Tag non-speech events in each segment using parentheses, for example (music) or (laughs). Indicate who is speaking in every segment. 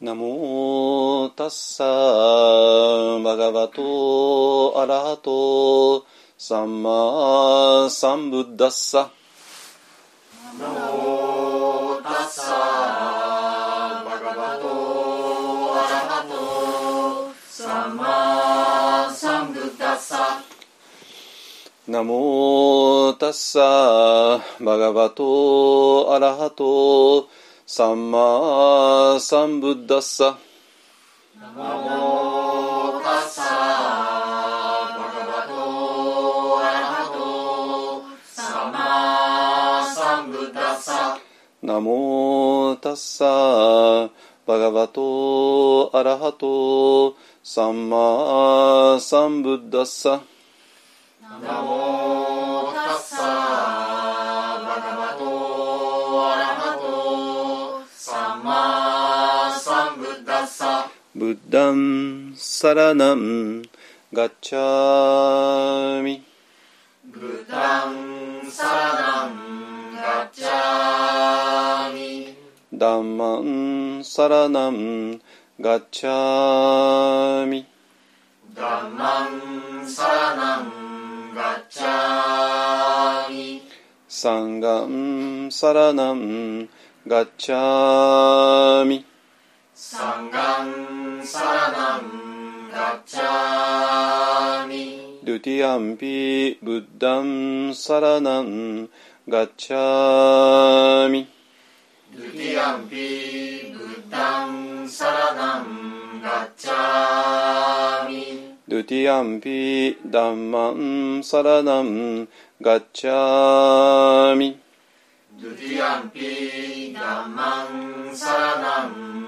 Speaker 1: ナモタッサバガバトアラハトサンマサンブッダッサ
Speaker 2: ナモタッサバガバトアラハトサンマサンブッダッサ
Speaker 1: ナモタッサバガバトアラハトサンマサンブッダッサ
Speaker 2: ナモタッサバガバトアラハトサンマサンブッダッサ
Speaker 1: ナモタッサバガバトアラハトサンマサンブッダッサ
Speaker 2: ナモブッダ
Speaker 1: ンサラナンガッチャーミ。
Speaker 2: ブタンサラナンガッチャーミ。
Speaker 1: ダンマンサラナンガッチャーミ。
Speaker 2: ダンマンサラナンガッチャーミ。
Speaker 1: サンガンサラナンガッチャーミ
Speaker 2: サンガンサラナンガッチャーミ
Speaker 1: ドゥティアンピブッダンサラナンガッチャーミ
Speaker 2: ドゥティアンピブッダンサラナンガッチャーミ
Speaker 1: ドゥティアンピダンマンサラナンガッチャーミ
Speaker 2: ドゥティアンピダンマンサラナン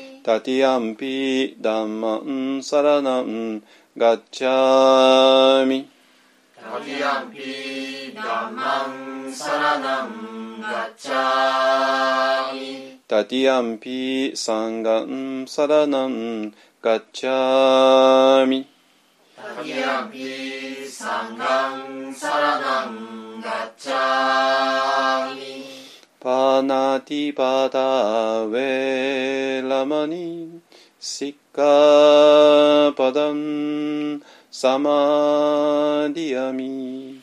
Speaker 1: タティアンピダンマンサラナンガッチャーミ
Speaker 2: タティアンピダンマンサラナンガッチャーミ
Speaker 1: タティアンピサンガンサラナンガッチャーミ
Speaker 2: タティアンピサンガンサラナンガッチャーミ
Speaker 1: パナティパタウェラマニシッカパダンサマディアミ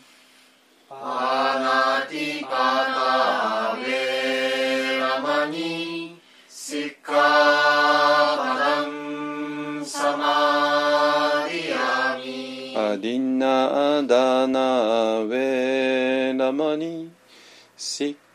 Speaker 2: パナティパタウェラマニシッカパダンサマディアミ
Speaker 1: アディナダナウェラマニシッカパダンサマディアミ
Speaker 2: アディナダナウェラマニ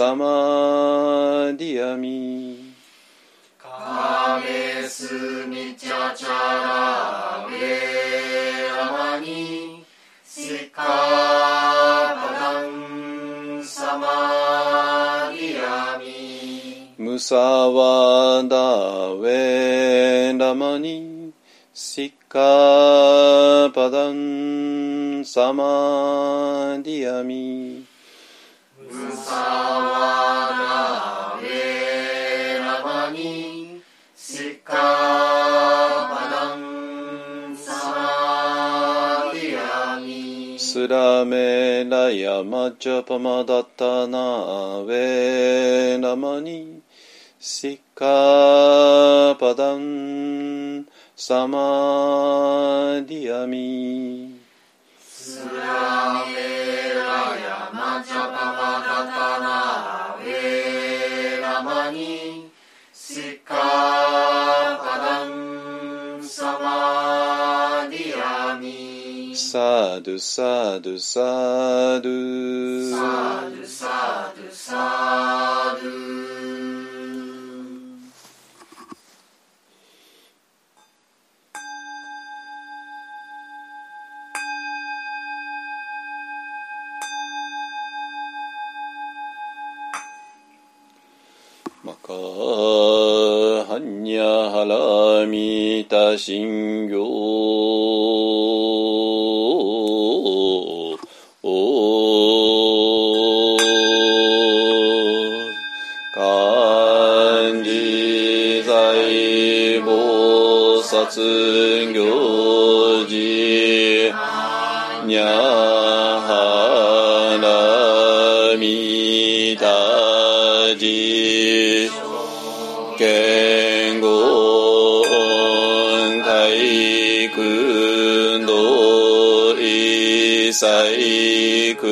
Speaker 2: サマディアミ
Speaker 1: カメスミチャチャラウェラマニ。シッカパダンサマディアミ。ムサワダウェラマニシッカパダンサマディアミ
Speaker 2: ラ
Speaker 1: メラヤマジャパマダタナウェラマニシカパダンサマディアミ
Speaker 2: スラメラヤマチャパマダタナウェラマニサ
Speaker 1: ドゥサドゥサドゥ
Speaker 2: サドゥサドゥサドゥ
Speaker 1: マカハンニャハラミタシンギョ菩薩行事にゃはらみたじ剣豪体育道一切苦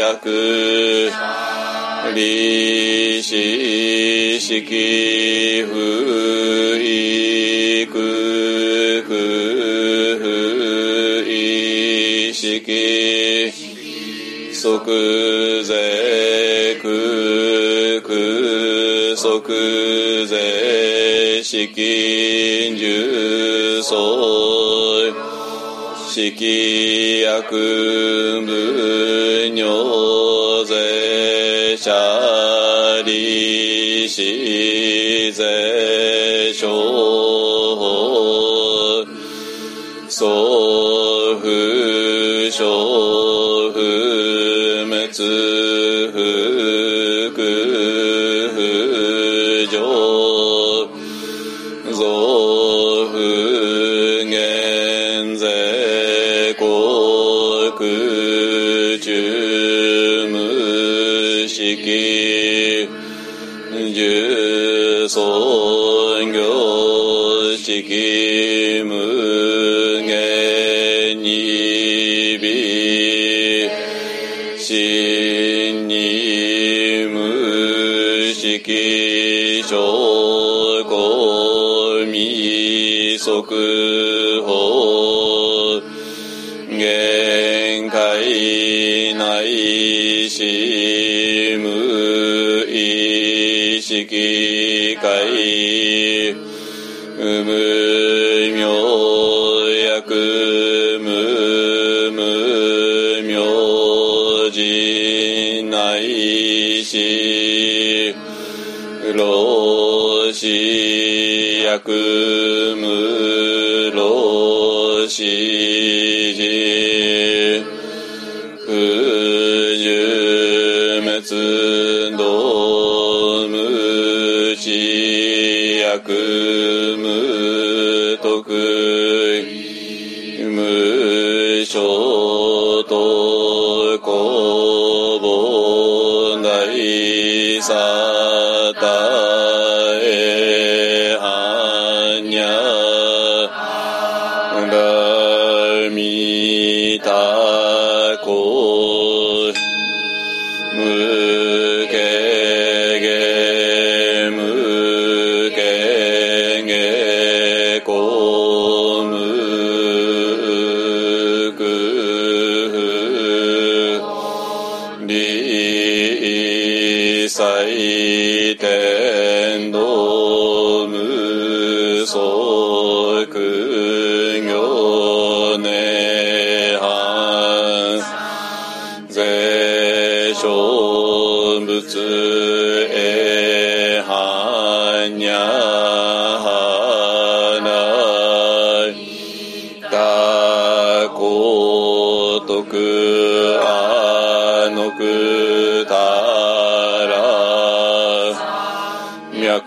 Speaker 1: 薬利子式不くぜくく足ぜしきんじゅうそいしきやくむにょぜしゃりしぜしょほそふしょ未速報限界内し無意識界無明薬無無明人内し老子薬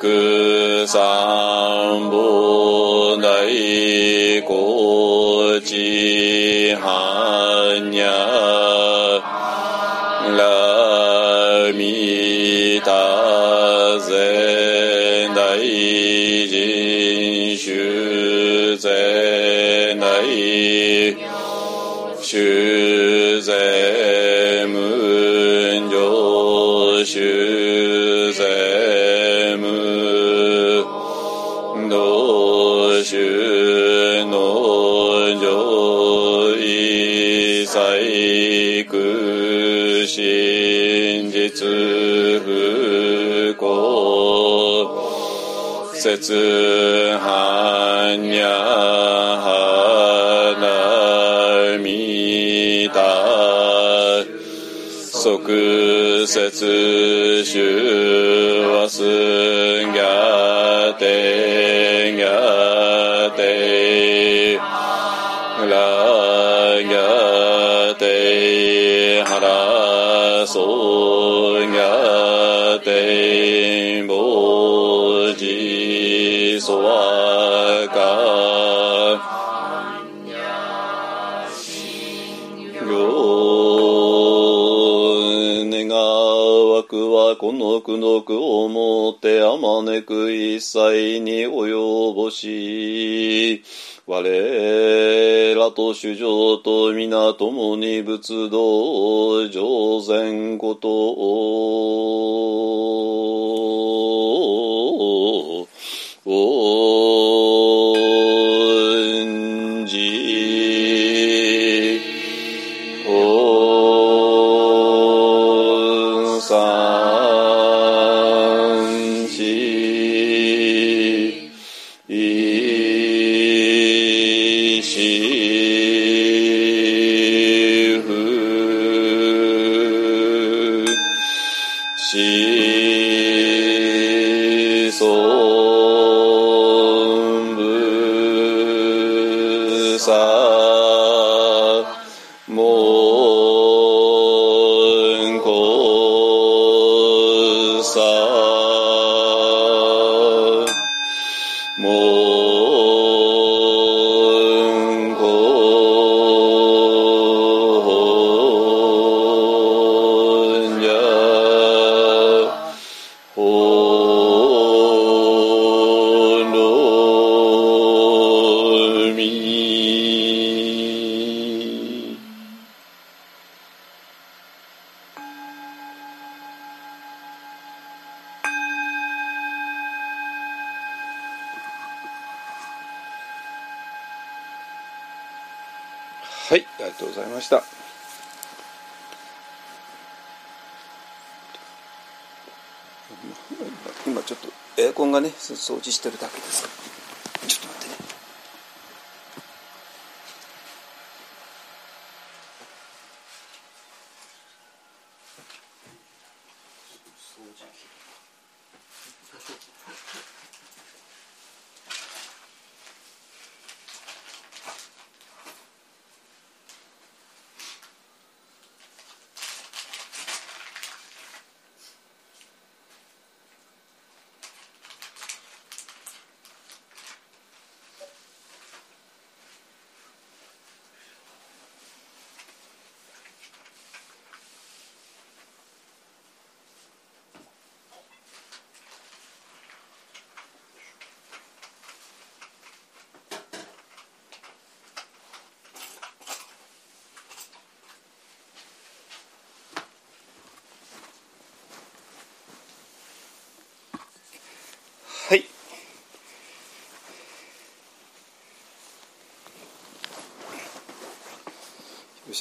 Speaker 1: 脈三本大高知はにゃらみたぜ大臣主ぜ内節般若花見た即節修和すぎゃてぎゃてらぎゃてはらそうくはこの苦毒をもってあまねく一切に及ぼし我らと主情と皆共に仏道上善こと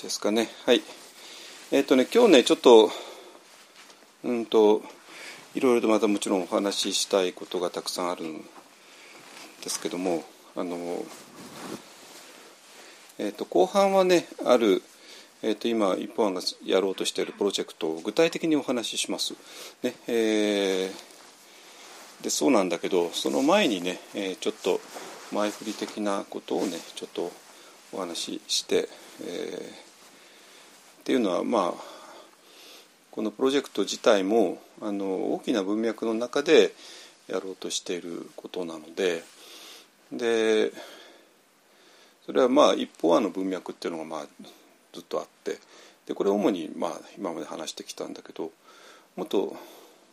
Speaker 1: ですかね。はい。えっ、とね、今日ね、ちょっと、うんと、いろいろとまたもちろんお話ししたいことがたくさんあるんですけども、あの、えっ、と、後半はね、ある、えー、と今一本案がやろうとしているプロジェクトを具体的にお話しします。ねえーでそうなんだけどその前にね、えーちょっと前振り的なことをねちょっとお話しして、えーっていうのはまあこのプロジェクト自体もあの大きな文脈の中でやろうとしていることなのででそれはまあ一方案の文脈っていうのがまあずっとあってでこれ主にまあ今まで話してきたんだけどもっと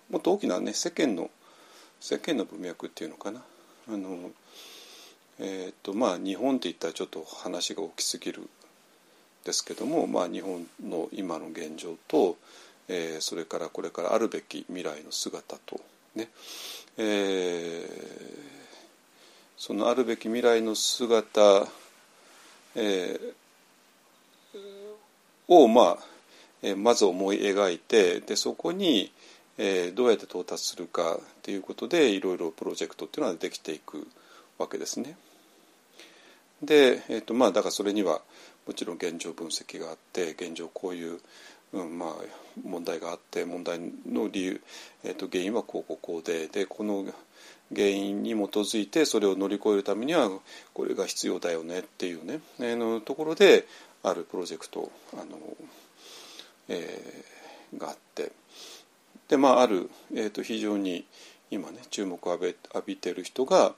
Speaker 1: もっと大きなね世間の世間の文脈っていうのかな。あのえーとまあ日本って言ったらちょっと話が大きすぎるですけども、まあ、日本の今の現状と、えーそれからこれからあるべき未来の姿とね、えーそのあるべき未来の姿、えーを、まあえーまず思い描いてでそこに、えー、どうやって到達するかっていうことでいろいろプロジェクトっていうのはできていくわけですね。で、えーとまあ、だからそれにはもちろん現状分析があって現状こういう、うんまあ、問題があって問題の理由、えー、と原因はこうこうこうででこの原因に基づいてそれを乗り越えるためにはこれが必要だよねっていうね、えー、のところであるプロジェクトあの、えー、があって。でまあある、えー、と非常に今ね注目を浴び浴びてる人が、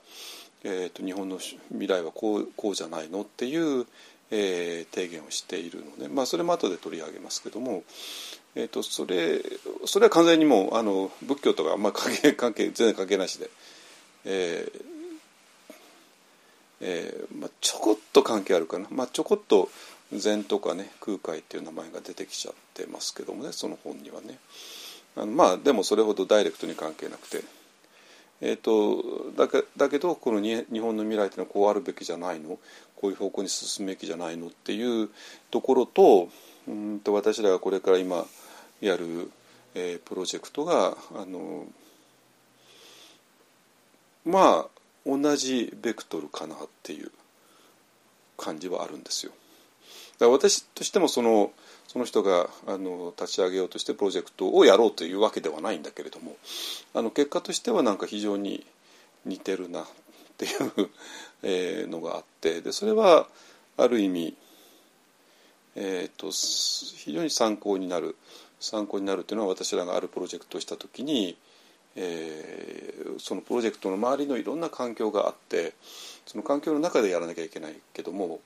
Speaker 1: えーと、日本の未来はこうこうじゃないのっていう、えー、提言をしているので、まあ、それも後で取り上げますけども、えーと、それそれは完全にもうあの仏教とかあんまり関係 (laughs) 関係全然関係なしで、えーえーまあ、ちょこっと関係あるかな、まあ、ちょこっと禅とかね空海っていう名前が出てきちゃってますけどもねその本にはね。あのまあでもそれほどダイレクトに関係なくて、えーと、だけだけどこの日本の未来っていうのはこうあるべきじゃないの？こういう方向に進むべきじゃないの？っていうところとうんと私らがこれから今やる、えー、プロジェクトがあのまあ同じベクトルかなっていう感じはあるんですよ。だから私としてもそのその人があの立ち上げようとしてプロジェクトをやろうというわけではないんだけれどもあの結果としてはなんか非常に似てるなっていう (laughs) のがあってでそれはある意味、えーと、非常に参考になる参考になるというのは私らがあるプロジェクトをした時に、えー、そのプロジェクトの周りのいろんな環境があってその環境の中でやらなきゃいけないけども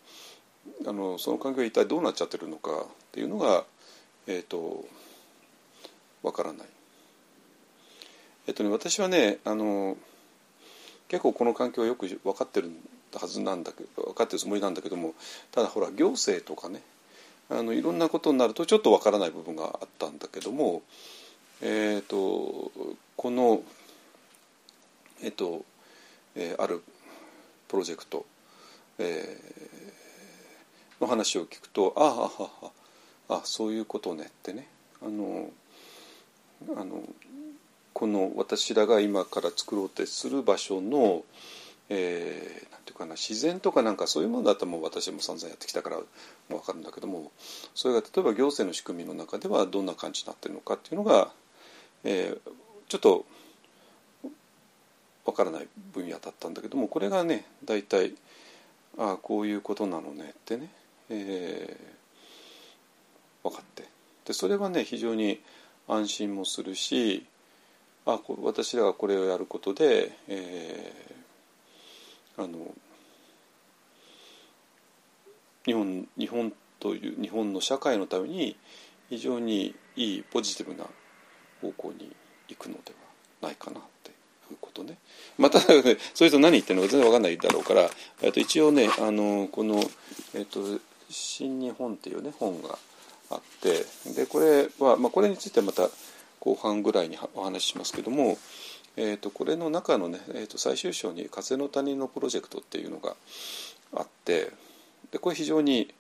Speaker 1: あのその環境一体どうなっちゃってるのかっていうのがえっ、ー、とわからない。えっ、ー、とね私はねあの結構この環境はよく分かってるはずなんだけど分かってるつもりなんだけどもただほら行政とかねあのいろんなことになるとちょっと分からない部分があったんだけどもえっ、ー、とこのえっ、と、えー、あるプロジェクト、えの話を聞くとああああそういうことねってね。あのあのこの私らが今から作ろうとする場所の、えー、なんていうかな自然とかなんかそういうものだったらもう私も散々やってきたからもう分かるんだけどもそれが例えば行政の仕組みの中ではどんな感じになってるのかっていうのが、えー、ちょっと分からない分野だったんだけどもこれがね大体ああこういうことなのねってね。えー、分かってでそれはね非常に安心もするしあ私らがこれをやることで、えー、あの日本日本という日本の社会のために非常にいいポジティブな方向に行くのではないかなっていうことね。また、ね、そういう人何言ってるのか全然分かんないだろうから、えっと、一応ねあのこの、えっと、新日本っていうね本があってでこれは、まあ、これについてはまた後半ぐらいにお話ししますけども、えーと、これの中のね、えーと、最終章に「風の谷のプロジェクト」っていうのがあってでこれ非常に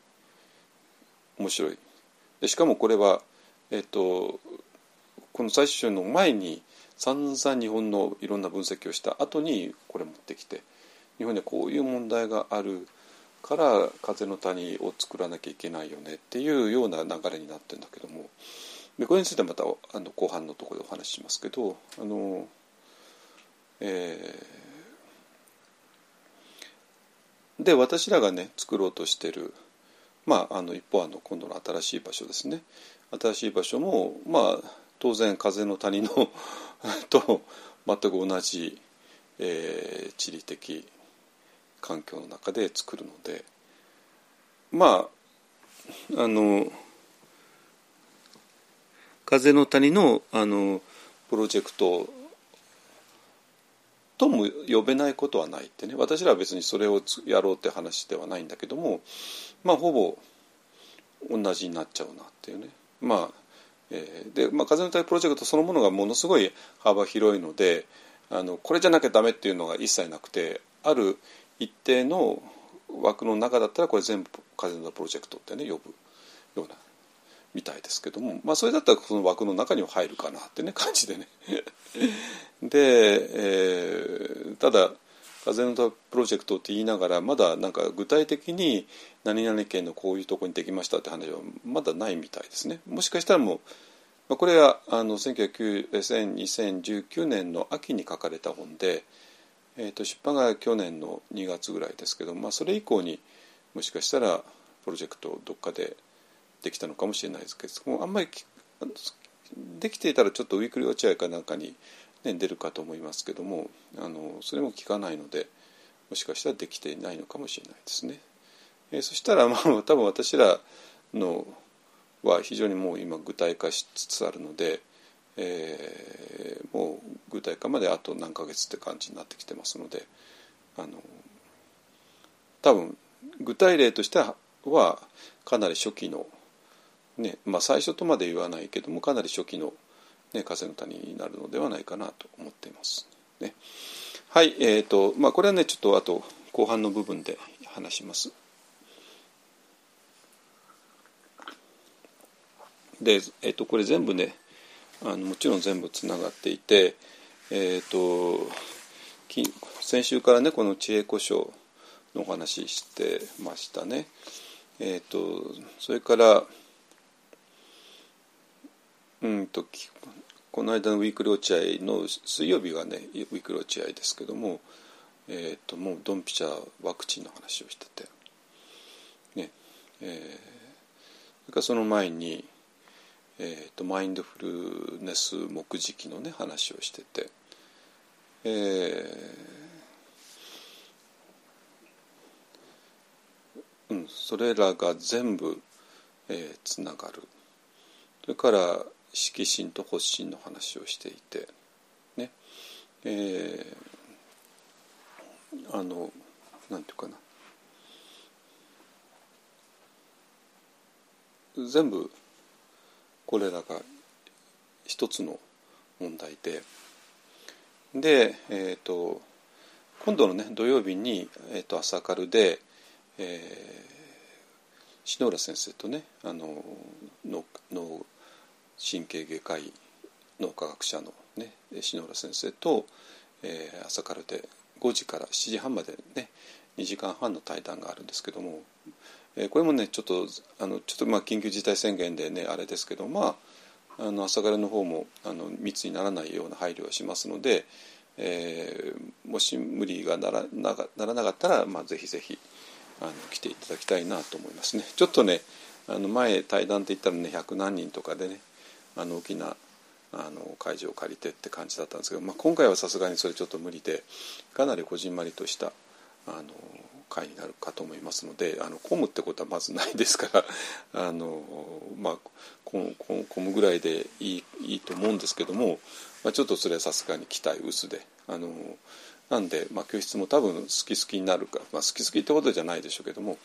Speaker 1: 面白い。でしかもこれは、えーと、この最終章の前に散々日本のいろんな分析をした後にこれ持ってきて日本でこういう問題があるから風の谷を作らなきゃいけないよねっていうような流れになってるんだけども。でこれについてはまたあの後半のところでお話ししますけどあの、えー、で私らがね作ろうとしてるまああの一方あの今度の新しい場所ですね。新しい場所もまあ当然風の谷の (laughs) と全く同じ、えー、地理的環境の中で作るのでまああの風の谷のあのプロジェクトとも呼べないことはないってね。私らは別にそれをやろうって話ではないんだけどもまあほぼ同じになっちゃうなっていうね。まあ、え、で、まあ、風の谷プロジェクトそのものがものすごい幅広いのであのこれじゃなきゃダメっていうのが一切なくてある一定の枠の中だったらこれ全部風のプロジェクトってね呼ぶようなみたいですけども、まあ、それだったらその枠の中には入るかなってね (laughs) 感じでね。(laughs) で、えー、ただ風のプロジェクトって言いながらまだなんか具体的に何々県のこういうとこにできましたって話はまだないみたいですね。もしかしたらもう、まあ、これはあの2019年の秋に書かれた本で、えー、と出版が去年の2月ぐらいですけど、まあ、それ以降にもしかしたらプロジェクトどっかでできたのかもしれないですけどもあんまりできていたらちょっとウィークリー落合かなんかに、ね、出るかと思いますけどもあのそれも聞かないのでもしかしたらできていないのかもしれないですね。えー、そしたらまあ多分私らのは非常にもう今具体化しつつあるので、えー、もう具体化まであと何ヶ月って感じになってきてますのであの多分具体例としてはかなり初期のねまあ、最初とまで言わないけどもかなり初期の、ね、風の谷になるのではないかなと思っています。ね、はいえーとまあ、これはねちょっとあと後半の部分で話します。で、えー、とこれ全部ねあのもちろん全部つながっていて、えーと、先週からねこの知恵故障のお話してましたね。えーとそれからうんとこの間のウィークリー落合の水曜日がねウィークリー落合ですけども、えーと、もうドンピシャワクチンの話をしててねえー、それからその前に、えーと、マインドフルネス目次のね話をしてて、えーうん、それらが全部、えー、つながる。それから色心と発心の話をしていてね。えー、あのなんていうかな。全部これらが一つの問題で。で、えーと、今度のね土曜日に、えーと、朝カルで、えー、篠浦先生とねあののの神経外科医脳科学者の、ね、篠原先生と、えー、朝からで5時から7時半までね2時間半の対談があるんですけども、え、これもねちょっとあのちょっとまあ緊急事態宣言でねあれですけどまああの朝からの方もあの密にならないような配慮はしますので、えー、もし無理がならなならなかったら、まあ、ぜひぜひあの来ていただきたいなと思いますね。ちょっとねあの前対談って言ったらね100何人とかでねあの大きなあの会場を借りてって感じだったんですけど、まあ、今回はさすがにそれちょっと無理でかなりこじんまりとしたあの会になるかと思いますのであの混むってことはまずないですから (laughs) あの、まあ、混むぐらいでいいいいと思うんですけども、まあ、ちょっとそれはさすがに期待薄で。あのなんで、まあ、教室も多分好き好きになるか、まあ、好き好きってことじゃないでしょうけども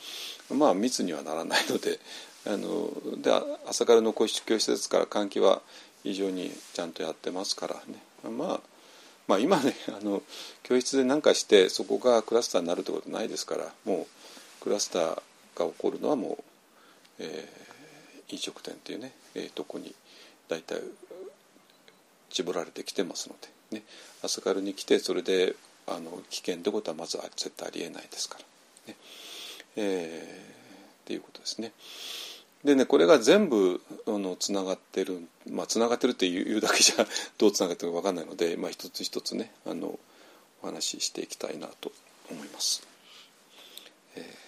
Speaker 1: まあ密にはならないのであので朝からの教室ですから換気は非常にちゃんとやってますからね、まあ、まあ今ねあの教室で何かしてそこがクラスターになるってことないですからもうクラスターが起こるのはもう、えー、飲食店っていうね、えー、とこに大体絞られてきてますので、ね、朝からに来てそれであの危険ってことはまずは絶対ありえないですから、ねえー、っていうことですね。でねこれが全部あのつながってるまあつながってるっていうだけじゃ (laughs) どうつながってるか分かんないので、まあ、一つ一つねあのお話ししていきたいなと思います。えー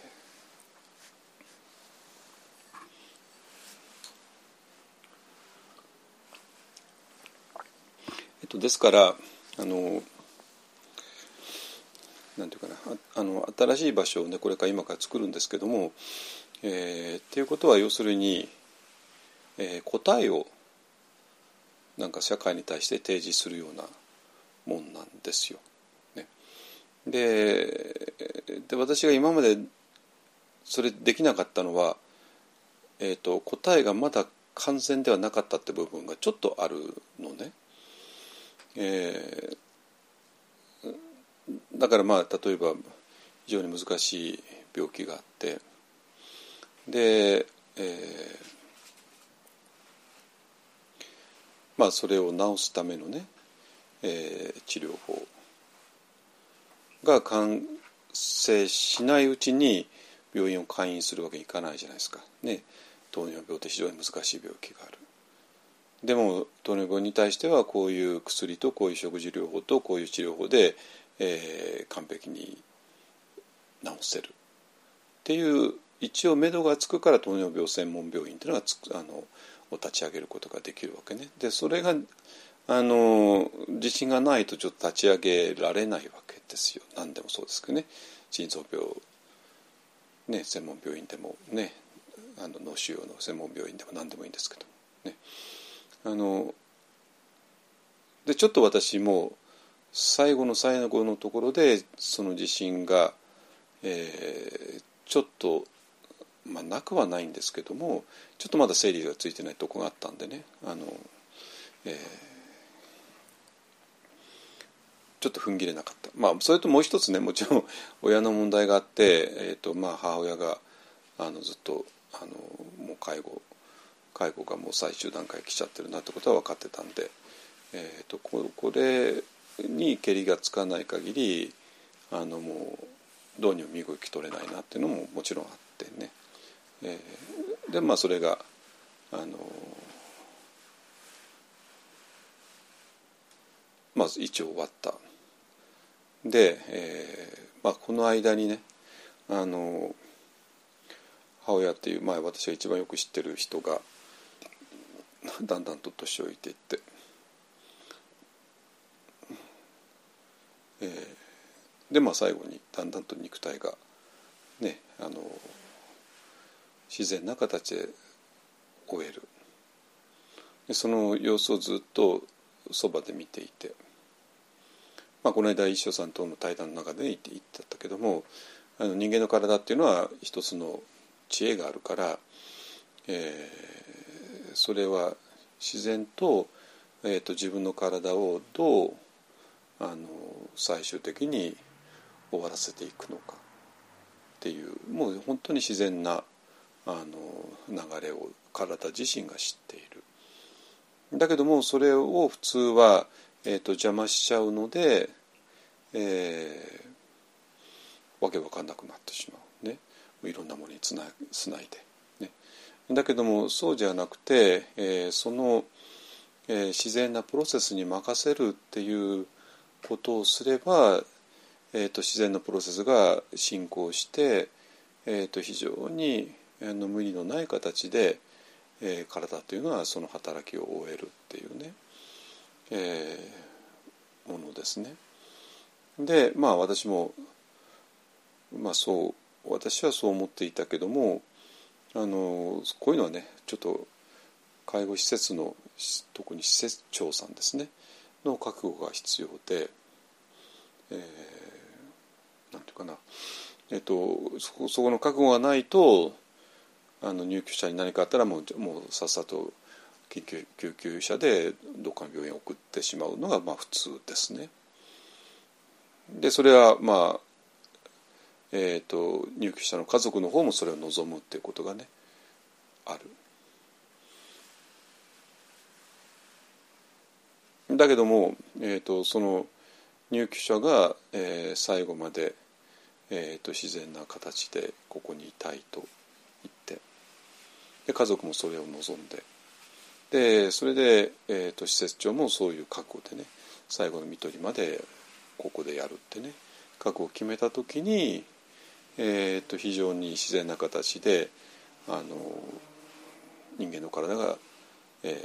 Speaker 1: えっと、ですからあのなんていうかなあの新しい場所をねこれから今から作るんですけどもえー、っていうことは要するに、えー、答えをなんか社会に対して提示するようなもんなんですよ。ね、でで私が今までそれできなかったのは、えーと、答えがまだ完全ではなかったって部分がちょっとあるのね。えー、だからまあ例えば非常に難しい病気があってで、えまあそれを治すためのね、えー、治療法が完成しないうちに病院を開院するわけにいかないじゃないですか。ね、糖尿病って非常に難しい病気がある。でも糖尿病に対してはこういう薬とこういう食事療法とこういう治療法で、えー、完璧に治せるっていう一応目処がつくから糖尿病専門病院っていうのがつあのを立ち上げることができるわけね。でそれがあの自信がないとちょっと立ち上げられないわけですよ。何でもそうですけどね。心臓病、ね、専門病院でもねあの脳腫瘍の専門病院でも何でもいいんですけどね。あのでちょっと私も最後の最後のところでその地震が、えー、ちょっとまあなくはないんですけどもちょっとまだ整理がついてないとこがあったんでねあの、えー、ちょっと踏ん切れなかった。まあそれともう一つねもちろん親の問題があって、えーとまあ、母親があのずっとあのもう介護介護がもう最終段階来ちゃってるなってことは分かってたんで、えーと、ここれにけりがつかない限りあのもうどうにも身動き取れないなっていうのももちろんあってね、えー、でまあそれがあのまあ一応終わった。で、えーまあ、この間にねあの母親っていう前私が一番よく知ってる人がだんだんと年老いていって、えー、でまあ最後にだんだんと肉体がねあの自然な形で終える。その様子をずっとそばで見ていて、まあ、この間一生さんとの対談の中で言って言ってたけどもあの人間の体っていうのは一つの知恵があるから、えー、それは自然と,、えーと、自分の体をどうあの最終的に終わらせていくのかっていうもう本当に自然なあの流れを体自身が知っている。だけどもそれを普通は、えーと、邪魔しちゃうので、えー、わけわかんなくなってしまうねいろんなものにつなつないで。ね、だけどもそうじゃなくて、えー、その、えー、自然なプロセスに任せるっていうことをすれば、えーと、自然なプロセスが進行して、えーと、非常にの無理のない形で、えー、体というのはその働きを終えるっていうね、えー、ものですね。でまあ私も、まあ、そう私はそう思っていたけどもあのこういうのはねちょっと介護施設の特に施設長さんですねの覚悟が必要で、えー、なんていうかな、えっと、そそこの覚悟がないとあの入居者に何かあったらもうもうさっさと救急救急車でどっかの病院に送ってしまうのがまあ普通ですね。でそれはまあえーと、入居者の家族の方もそれを望むっていうことがねある。だけども、えーと、その入居者が、えー、最後まで、えーと、自然な形でここにいたいとで家族もそれを望んで。でそれで、えー、と施設長もそういう覚悟でね最後の看取りまでここでやるってね覚悟を決めた時にえーと、非常に自然な形であの人間の体が、えー、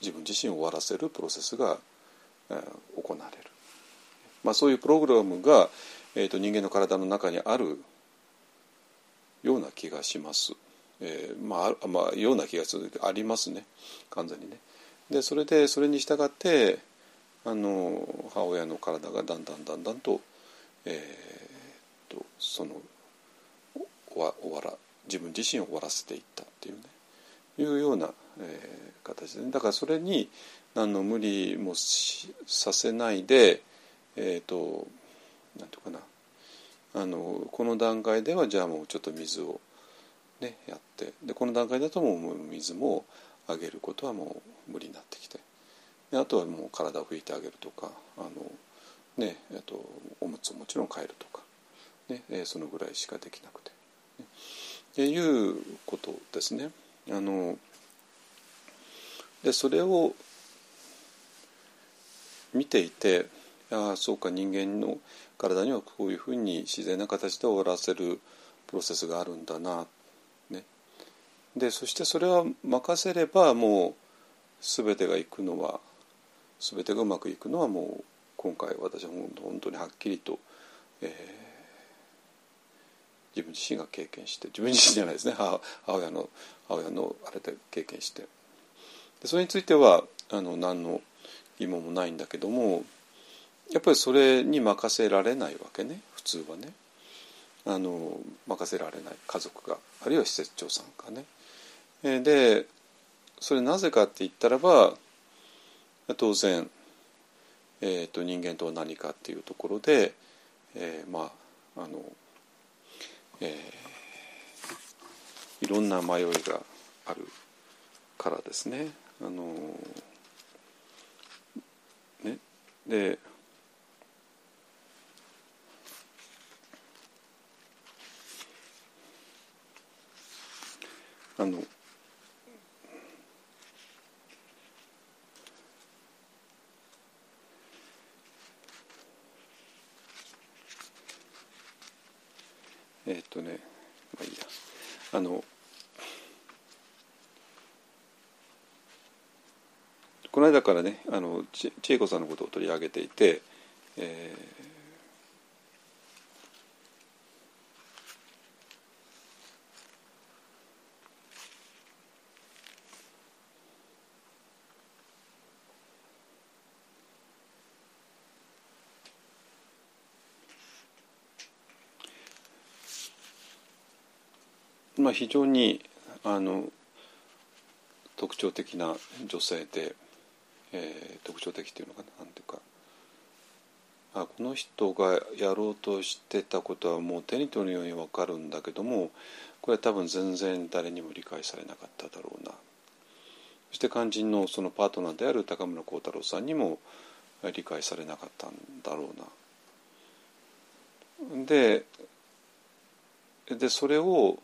Speaker 1: 自分自身を終わらせるプロセスが、えー、行われる、まあ、そういうプログラムが、えーと、人間の体の中にあるような気がします。えー、まあ、まあ、ような気がするありますね完全にね。でそれでそれに従ってあの母親の体がだんだんだんだんと、えー、とその終わ終わら自分自身を終わらせていったっていうねいうような、えー、形で、ね、だからそれに何の無理もさせないでえっ、ー、と何て言うかなあのこの段階ではじゃあもうちょっと水をねやってでこの段階だともう水もあげることはもう無理になってきてであとはもう体を拭いてあげるとかあの、ねえっと、おむつをもちろん変えるとか、ねえそのぐらいしかできなくて。っていうことですね。あのでそれを見ていてああそうか人間の体にはこういうふうに自然な形で終わらせるプロセスがあるんだな、ね、でそしてそれは任せればもう全てがいくのは全てがうまくいくのはもう今回私は本当にはっきりと、えー、自分自身が経験して自分自身じゃないですね。母親の母親のあれで経験して。でそれについてはあの何の疑問もないんだけどもやっぱりそれに任せられないわけね。普通はね。あの任せられない。家族が。あるいは施設長さんがね。でそれなぜかって言ったらば当然、えーと、人間とは何かっていうところで、えー、まああの、えー、いろんな迷いがあるからですね。あのね。であのえ、っとねまあいいや。あのこの間からねあのち千恵子さんのことを取り上げていて、えーまあ、非常にあの特徴的な女性で、えー、特徴的っていうのかななんていうかあこの人がやろうとしてたことはもう手に取るように分かるんだけどもこれは多分全然誰にも理解されなかっただろうなそして肝心のそのパートナーである高村光太郎さんにも理解されなかったんだろうな。ででそれを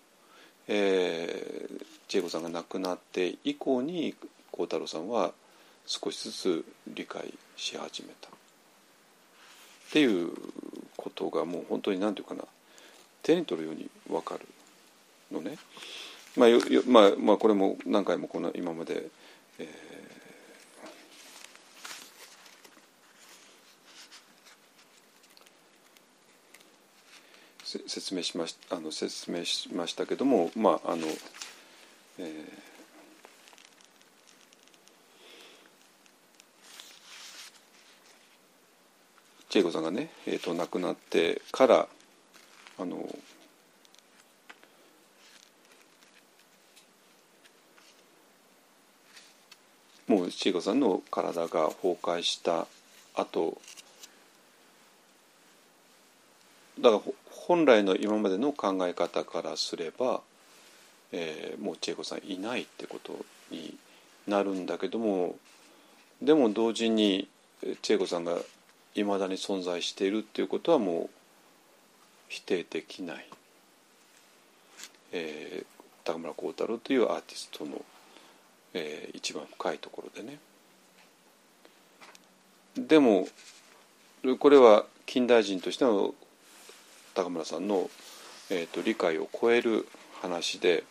Speaker 1: え、千恵子さんが亡くなって以降に孝太郎さんは少しずつ理解し始めたっていうことがもう本当に何て言うかな手に取るように分かるのね。まあまあまあ、これも何回もこの今まで、えー説明しましあの説明しましたけどもまああの、えー、チェイコさんがね、えーと、亡くなってからあのもうチェイコさんの体が崩壊した後だから本来の今までの考え方からすれば、えー、もう千恵子さんいないってことになるんだけどもでも同時に千恵子さんがいまだに存在しているっていうことはもう否定できない、えー、高村光太郎というアーティストの、えー、一番深いところでね。でもこれは近代人としての高村さんの、えーと、理解を超える話で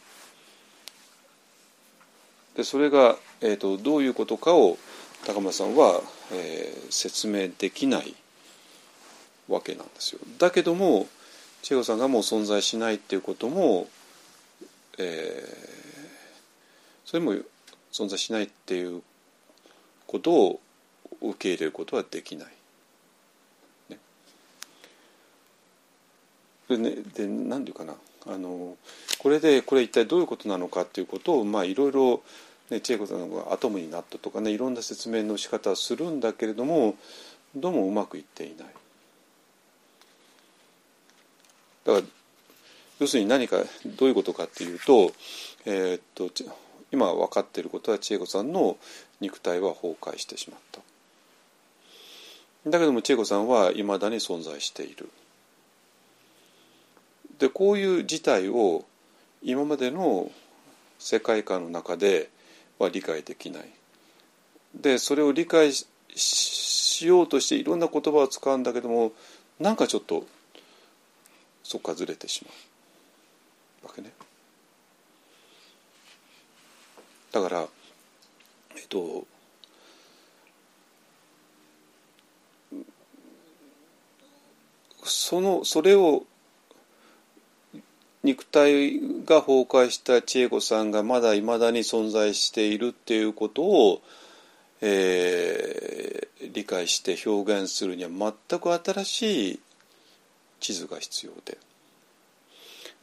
Speaker 1: でそれが、えーと、どういうことかを高村さんは、えー、説明できないわけなんですよ。だけども千代さんがもう存在しないっていうことも、えー、それも存在しないっていうことを受け入れることはできない。でねで何て言うかな。あのこれでこれ一体どういうことなのかっていうことをまあいろいろね、千恵子さんがアトムになったとかねいろんな説明の仕方をするんだけれどもどうもうまくいっていない。だから要するに何かどういうことかっていうと,、えー、っと今分かっていることは千恵子さんの肉体は崩壊してしまった。だけども千恵子さんはいまだに存在している。でこういう事態を今までの世界観の中では理解できないでそれを理解しようとしていろんな言葉を使うんだけどもなんかちょっとそこからずれてしまうわけね。だからえっとそのそれを肉体が崩壊した千恵子さんがまだいまだに存在しているっていうことを、えー、理解して表現するには全く新しい地図が必要で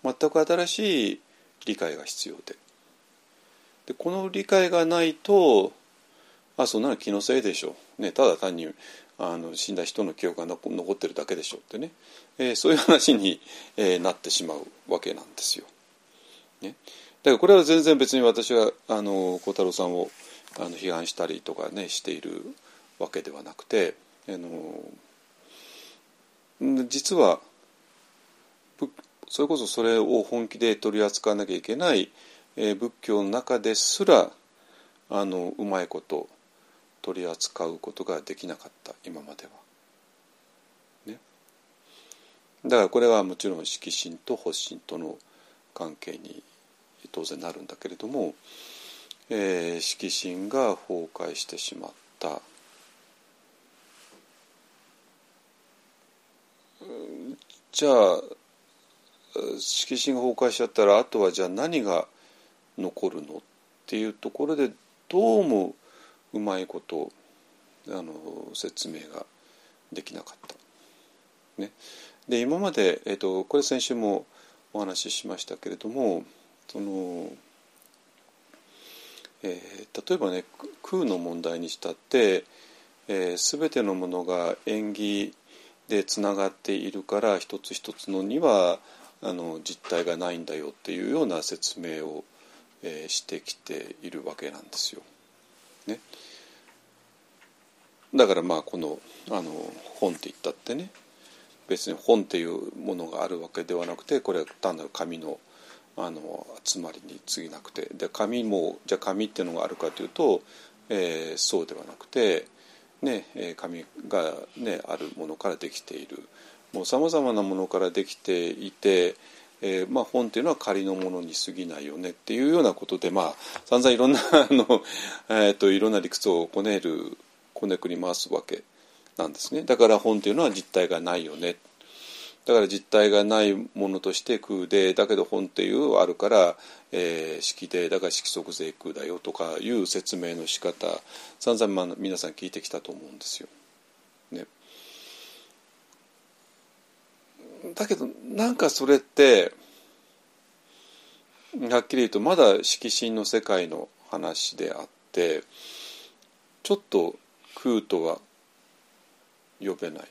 Speaker 1: 全く新しい理解が必要で。でこの理解がないとあそんなの気のせいでしょう、ね、ただ単にあの死んだ人の記憶が残ってるだけでしょってね、えー、そういう話に、えー、なってしまうわけなんですよ。ね、だからこれは全然別に私はあの小太郎さんをあの批判したりとかねしているわけではなくてあの実はそれこそそれを本気で取り扱わなきゃいけない、えー、仏教の中ですらあのうまいこと取り扱うことができなかった今までは。ね、だからこれはもちろん色心と発心との関係に当然なるんだけれども、えー、色心が崩壊してしまった。じゃあ色心が崩壊しちゃったらあとはじゃあ何が残るのっていうところでどうもうまいことあの説明ができなかった。ね、で今まで、えーと、これ先週もお話ししましたけれどもその、えー、例えばね空の問題にしたって、えー、全てのものが縁起でつながっているから一つ一つのにはあの実体がないんだよっていうような説明を、えー、してきているわけなんですよ。ね、だからまあこのあの本って言ったってね。別に本っていうものがあるわけではなくてこれは単なる紙のあの集まりに過ぎなくて。で紙もじゃあ紙っていうのがあるかというと、えー、そうではなくて、ね、紙が、ね、あるものからできている。もうさまざまなものからできていて、えーまあ、本っていうのは仮のものに過ぎないよねっていうようなことで、まあ、散々いろんなあの、えーと、いろんな理屈をこねるこねくり回すわけなんですねだから本っていうのは実体がないよねだから実体がないものとして空でだけど本っていうあるから、えー、式でだから色即税空だよとかいう説明の仕方散々、まあ、皆さん聞いてきたと思うんですよ。ね、だけどなんかそれってはっきり言うとまだ色心の世界の話であってちょっと空とは呼べない。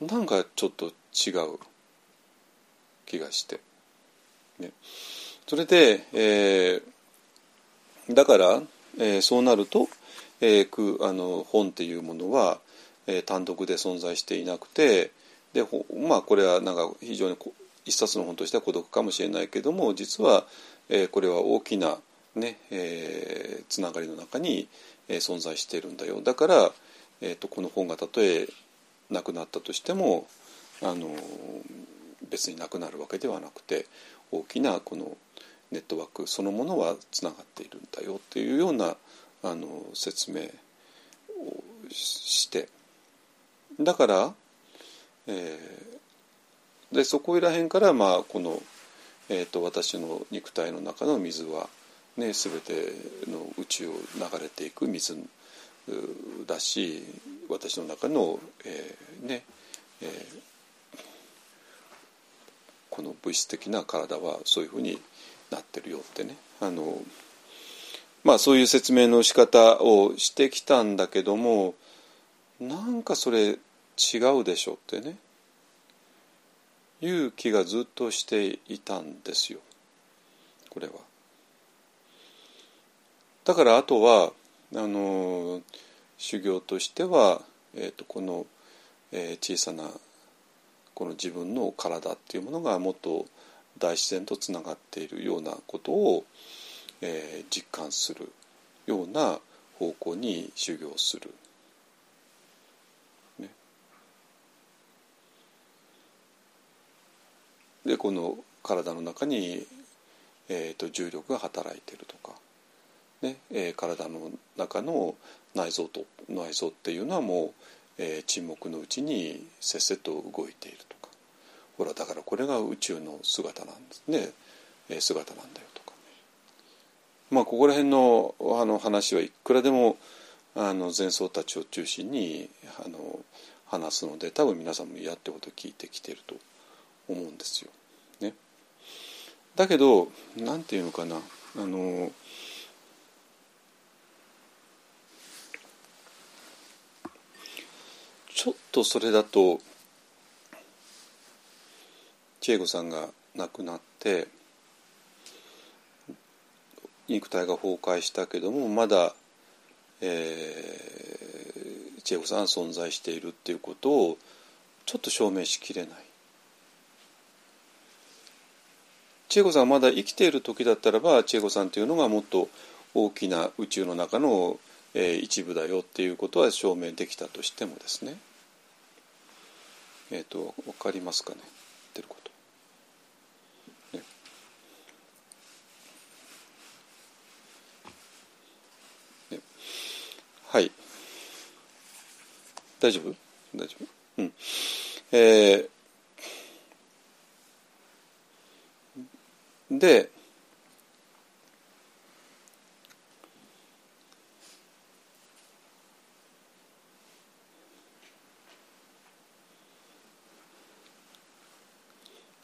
Speaker 1: なんかちょっと違う気がして、ね、それで、えー、だから、えー、そうなると、えー、空あの本っていうものはえー、単独で存在していなくてでまあこれはなんか非常に一冊の本としては孤独かもしれないけども実は、えー、これは大きなね、えー、つながりの中に、えー、存在しているんだよ。だから、えーと、この本がたとえなくなったとしてもあの別になくなるわけではなくて大きなこのネットワークそのものはつながっているんだよっていうようなあの説明をしてだから、えー、でそこら辺からまあこの、えーと、私の肉体の中の水は、ね、全ての宇宙を流れていく水だし私の中の、えー、ねえー、この物質的な体はそういうふうになってるよってね。あのまあそういう説明の仕方をしてきたんだけどもなんかそれ違うでしょってねいう気がずっとしていたんですよこれは。だからあとはあの修行としては、えー、とこの、えー、小さなこの自分の体っていうものがもっと大自然とつながっているようなことを、えー、実感するような方向に修行する。でこの体の中に、えーと、重力が働いてるとか、ねえー、体の中の内臓と内臓っていうのはもう、えー、沈黙のうちにせっせと動いているとか。ほらだからこれが宇宙の姿なんですね、えー、姿なんだよとか、ね、まあここら辺のあの話はいくらでもあの前奏たちを中心にあの話すので多分皆さんもやってこと聞いてきてると思うんですよ。ね、だけど何て言うのかなあのちょっとそれだと千恵子さんが亡くなって肉体が崩壊したけどもまだ、えー、千恵子さんは存在しているっていうことをちょっと証明しきれない。千恵子さんがまだ生きている時だったらば千恵子さんというのがもっと大きな宇宙の中の、えー、一部だよっていうことは証明できたとしてもですね。えっ、ー、と分かりますかね？言ってること。はい。大丈夫？大丈夫？うん。えーで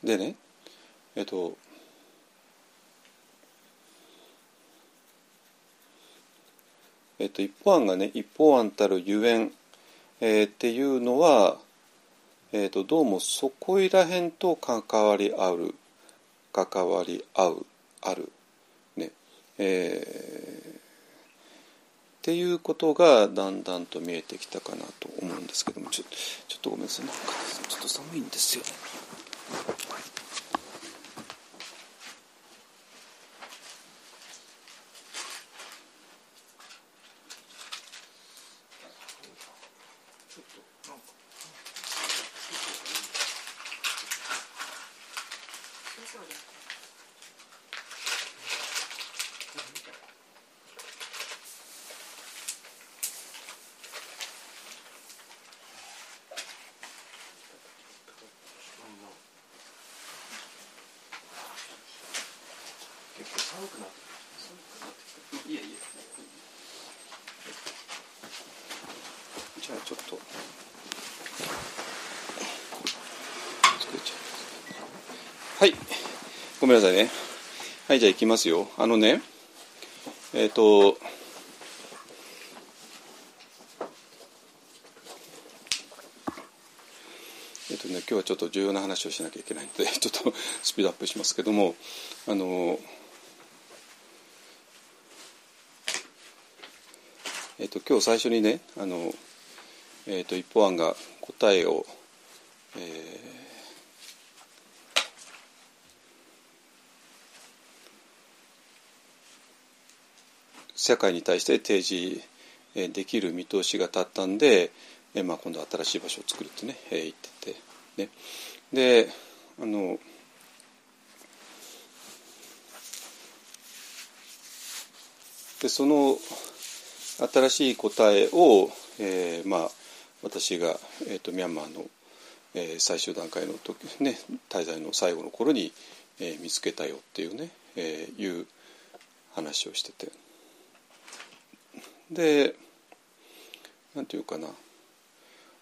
Speaker 1: でねえっとえっと一方案がね一方案たるゆえん、えー、っていうのは、えっとどうもそこいらへんと関わり合う関わり合うある。ね。えー、っていうことがだんだんと見えてきたかなと思うんですけども。ちょちょっとごめんなさい。なんかちょっと寒いんですよね。めんなさいね。はいじゃあいきますよ。あのねえっ、ー、とえっ、ー、とね今日はちょっと重要な話をしなきゃいけないので (laughs) ちょっとスピードアップしますけどもあのえっ、ー、と今日最初にねあのえっ、と一方案が答えを、社会に対して提示できる見通しが立ったんで、まあ、今度は新しい場所を作るってね、言ってて、ね、であのでその新しい答えを、えー、まあ私が、えーと、ミャンマーの、えー、最終段階の時、ね、滞在の最後の頃に、えー、見つけたよっていうね、え、いう話をしてて。で何て言うかな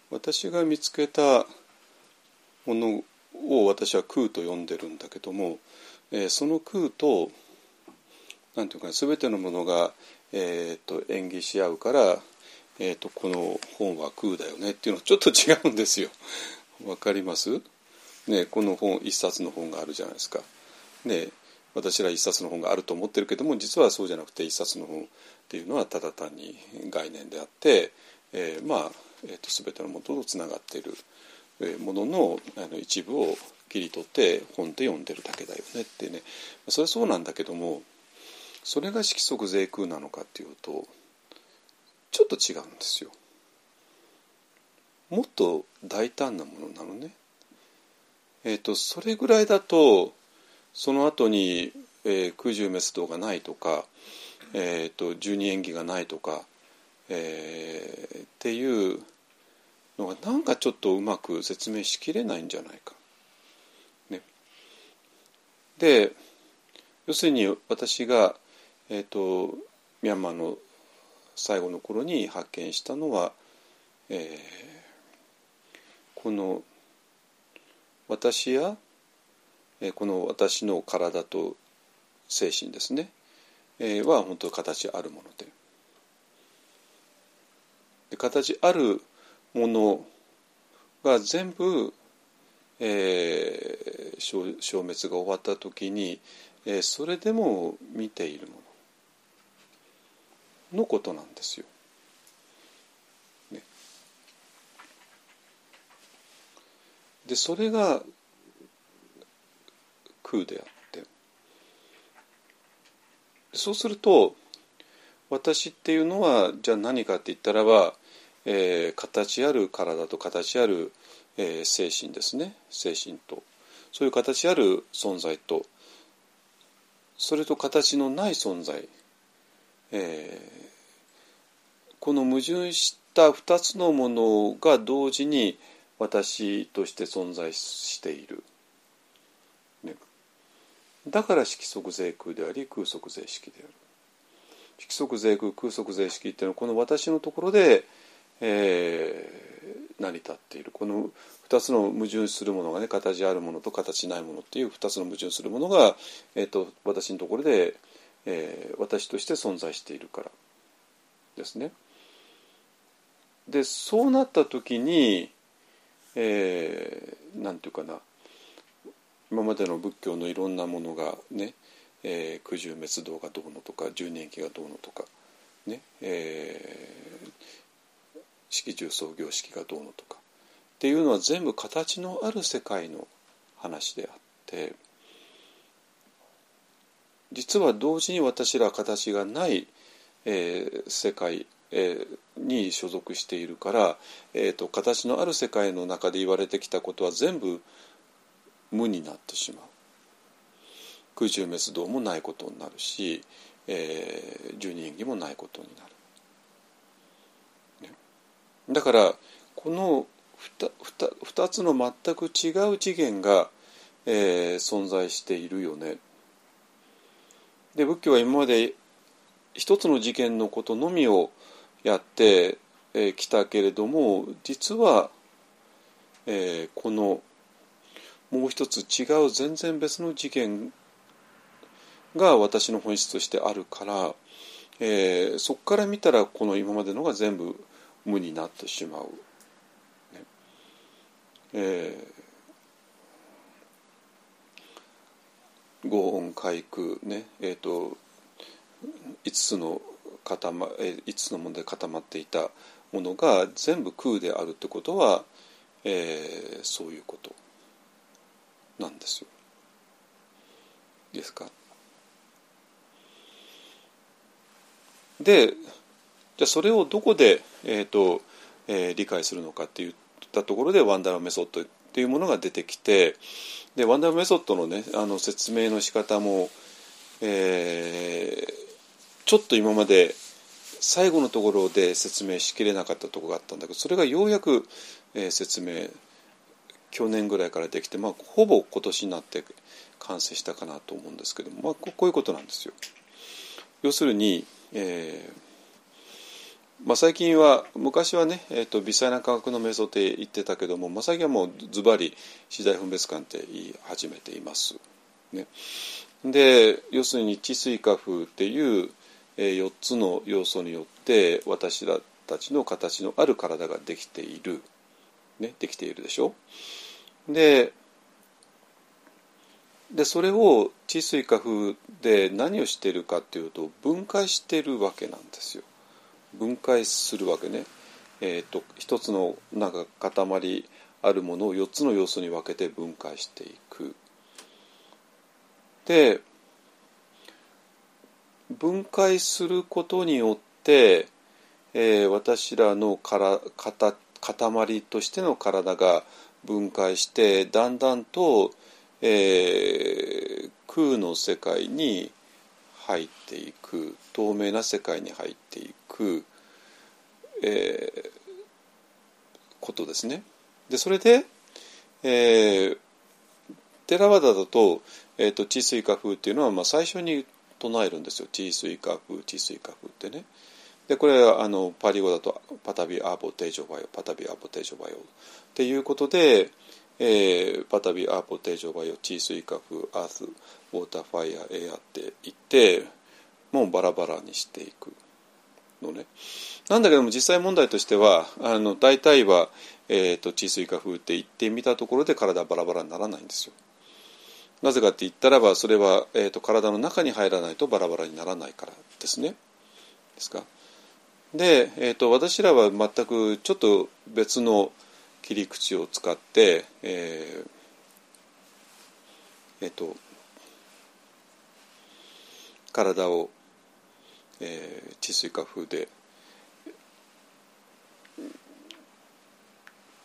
Speaker 1: 私が見つけたものを私は空と呼んでるんだけども、えー、その空と何て言うか全てのものが、えーと、演技し合うから、えーと、この本は空だよねっていうのはちょっと違うんですよ。わかります？ねこの本一冊の本があるじゃないですか。ね私ら一冊の本があると思ってるけども実はそうじゃなくて一冊の本っていうのはただ単に概念であって、えー、まあ、えーと、全てのものとつながっているもののあの一部を切り取って本で読んでるだけだよねってねそれはそうなんだけどもそれが色即税空なのかっていうとちょっと違うんですよ。もっと大胆なものなのね。えっ、ー、とそれぐらいだとその後に、えー、空中滅動がないとか、えーと、十二演技がないとか、えー、っていうのがなんかちょっとうまく説明しきれないんじゃないか。ね、で要するに私が、えーと、ミャンマーの最後の頃に発見したのは、えー、この私やえこの私の体と精神ですねは本当形あるもので。で形あるものが全部、えー、消滅が終わった時に、えー、それでも見ているもののことなんですよ。ね、でそれが空であってそうすると私っていうのはじゃあ何かって言ったらば、えー、形ある体と形ある、えー、精神ですね。精神と。そういう形ある存在と。それと形のない存在、えー、この矛盾した2つのものが同時に私として存在している。だから色即税空であり空即税式である。色即税空空即税式っていうのはこの私のところで、えー、成り立っている。この2つの矛盾するものがね形あるものと形ないものっていう2つの矛盾するものが、えーと、私のところで、えー、私として存在しているから。ですね。でそうなった時に、えー、なんていうかな。今までの仏教のいろんなものがね、えー、九十滅道がどうのとか十二駅がどうのとかね、えー、式十創業式がどうのとかっていうのは全部形のある世界の話であって実は同時に私ら形がない、えー、世界、えー、に所属しているから、えーと形のある世界の中で言われてきたことは全部無になってしまう。空中滅動もないことになるし、えー、十二演技もないことになる、ね、だからこの 2, 2, 2つの全く違う次元が、えー、存在しているよね。で仏教は今まで一つの次元のことのみをやってき、えー、たけれども実は、えー、このもう一つ違う全然別の次元が私の本質としてあるから、えー、そこから見たらこの今までのが全部無になってしまう。ねえー、五音階空ねえ、ー、と5つの固ま5つのもので固まっていたものが全部空であるってことは、えー、そういうこと。なんですよ。ですか？でじゃあそれをどこで、えーとえー、理解するのかっていったところでワンダーメソッドっていうものが出てきてでワンダーメソッドのねあの説明の仕方も、えー、ちょっと今まで最後のところで説明しきれなかったところがあったんだけどそれがようやく、えー、説明去年ぐらいからできて、まあ、ほぼ今年になって完成したかなと思うんですけども、まあ、こういうことなんですよ。要するに、えーまあ、最近は昔はね、えーと、微細な科学の瞑想って言ってたけども、まあ、最近はもうズバリ次第分別感って言い始めています。ね、で要するに地水化風っていう、えー、4つの要素によって私らたちの形のある体ができている。ね、できているでしょ？ででそれを地水化風で何をしているかっていうと分解してるわけなんですよ。分解するわけね。えーと、一つのなんか塊あるものを4つの要素に分けて分解していく。で分解することによって、えー、私らのから塊としての体が分解してだんだんと、えー、空の世界に入っていく透明な世界に入っていく、えー、ことですね。でそれで、えー、テラワダだと,、えーと、地水化風っていうのは、まあ、最初に唱えるんですよ地水化風地水化風ってね。でこれはあのパリ語だとパタビアーボテージョバヨパタビアーボテージョバヨっていうことで、えー、パタビアーボテージョバヨ地水化風アースウォーターファイアエアって言ってもうバラバラにしていくのね。なんだけども実際問題としてはあの大体は、えーと、地水化風って言ってみたところで体バラバラにならないんですよ。なぜかって言ったらばそれは、えーと体の中に入らないとバラバラにならないからですね。ですか？で、えーと、私らは全くちょっと別の切り口を使って、えーえーと、体を、えー、治水化風で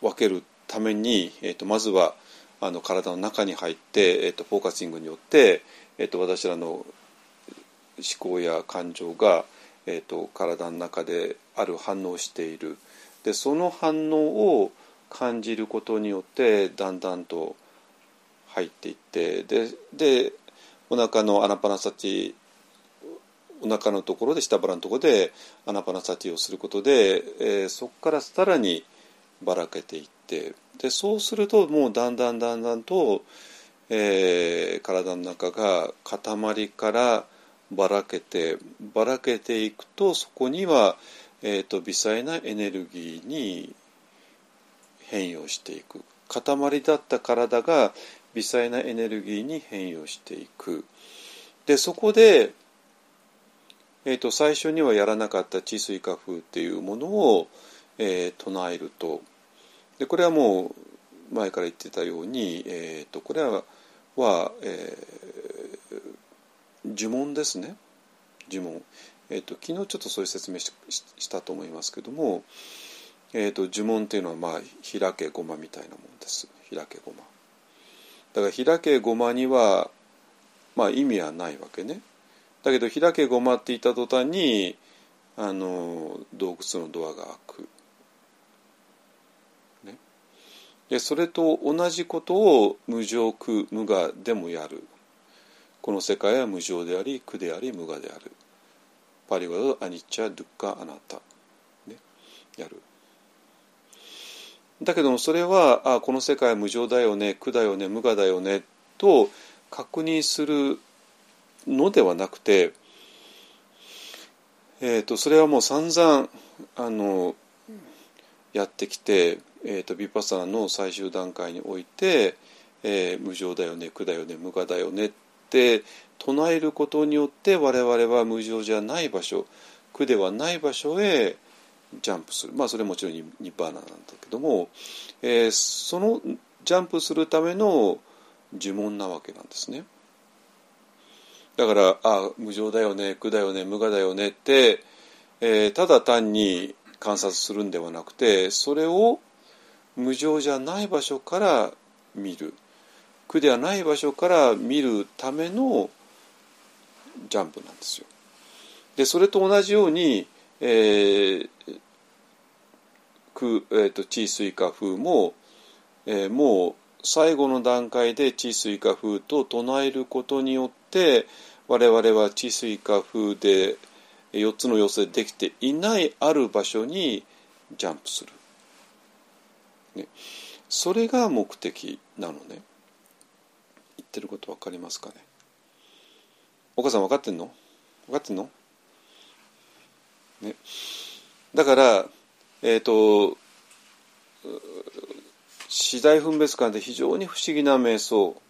Speaker 1: 分けるために、えーと、まずはあの体の中に入って、えー、とフォーカシングによって、えー、と私らの思考や感情がえーと、体の中である反応している。でその反応を感じることによってだんだんと入っていってででお腹のアナパナサチお腹のところで下腹のところでアナパナサチをすることで、えー、そこからさらにばらけていってでそうするともうだんだんだんだんと、えー、体の中が塊からばらけてばらけていくとそこには、えーと、微細なエネルギーに変容していく。塊だった体が微細なエネルギーに変容していく。でそこで、えーと、最初にはやらなかった治水化風っていうものを、えー、唱えると。でこれはもう前から言ってたように、えーと、これはは、えー、呪文ですね。呪文、えーと、昨日ちょっとそういう説明したと思いますけども、えーと、呪文っていうのは、まあ、開けごまみたいなもんです。開けごまだから開けごまには、まあ、意味はないわけね。だけど開けごまって言った途端にあの洞窟のドアが開く、ね、でそれと同じことを無常苦無我でもやる。この世界は無常であり苦であり無我である。パリ語だアニッチャ・ドゥッカ・アナタ、ね、やる。だけどもそれはあこの世界は無常だよね苦だよね無我だよねと確認するのではなくて、えーと、それはもう散々あのやってきて、えーと、とビパサナの最終段階において、えー、無常だよね苦だよね無我だよねって唱えることによって我々は無常じゃない場所苦ではない場所へジャンプするまあそれもちろんニッバーナなんだけども、えー、そのジャンプするための呪文なわけなんですね。だからあ無常だよね苦だよね無我だよねって、えー、ただ単に観察するんではなくてそれを無常じゃない場所から見る苦ではない場所から見るためのジャンプなんですよ。でそれと同じように、えーくえーと、地水化風も、えー、もう最後の段階で地水化風と唱えることによって我々は地水化風で4つの要素でできていないある場所にジャンプする。ね、それが目的なのね。ってること分かりますかね？お母さん分かってんの？分かってんの？ね。だからえっ、ー、と次第分別感で非常に不思議な瞑想。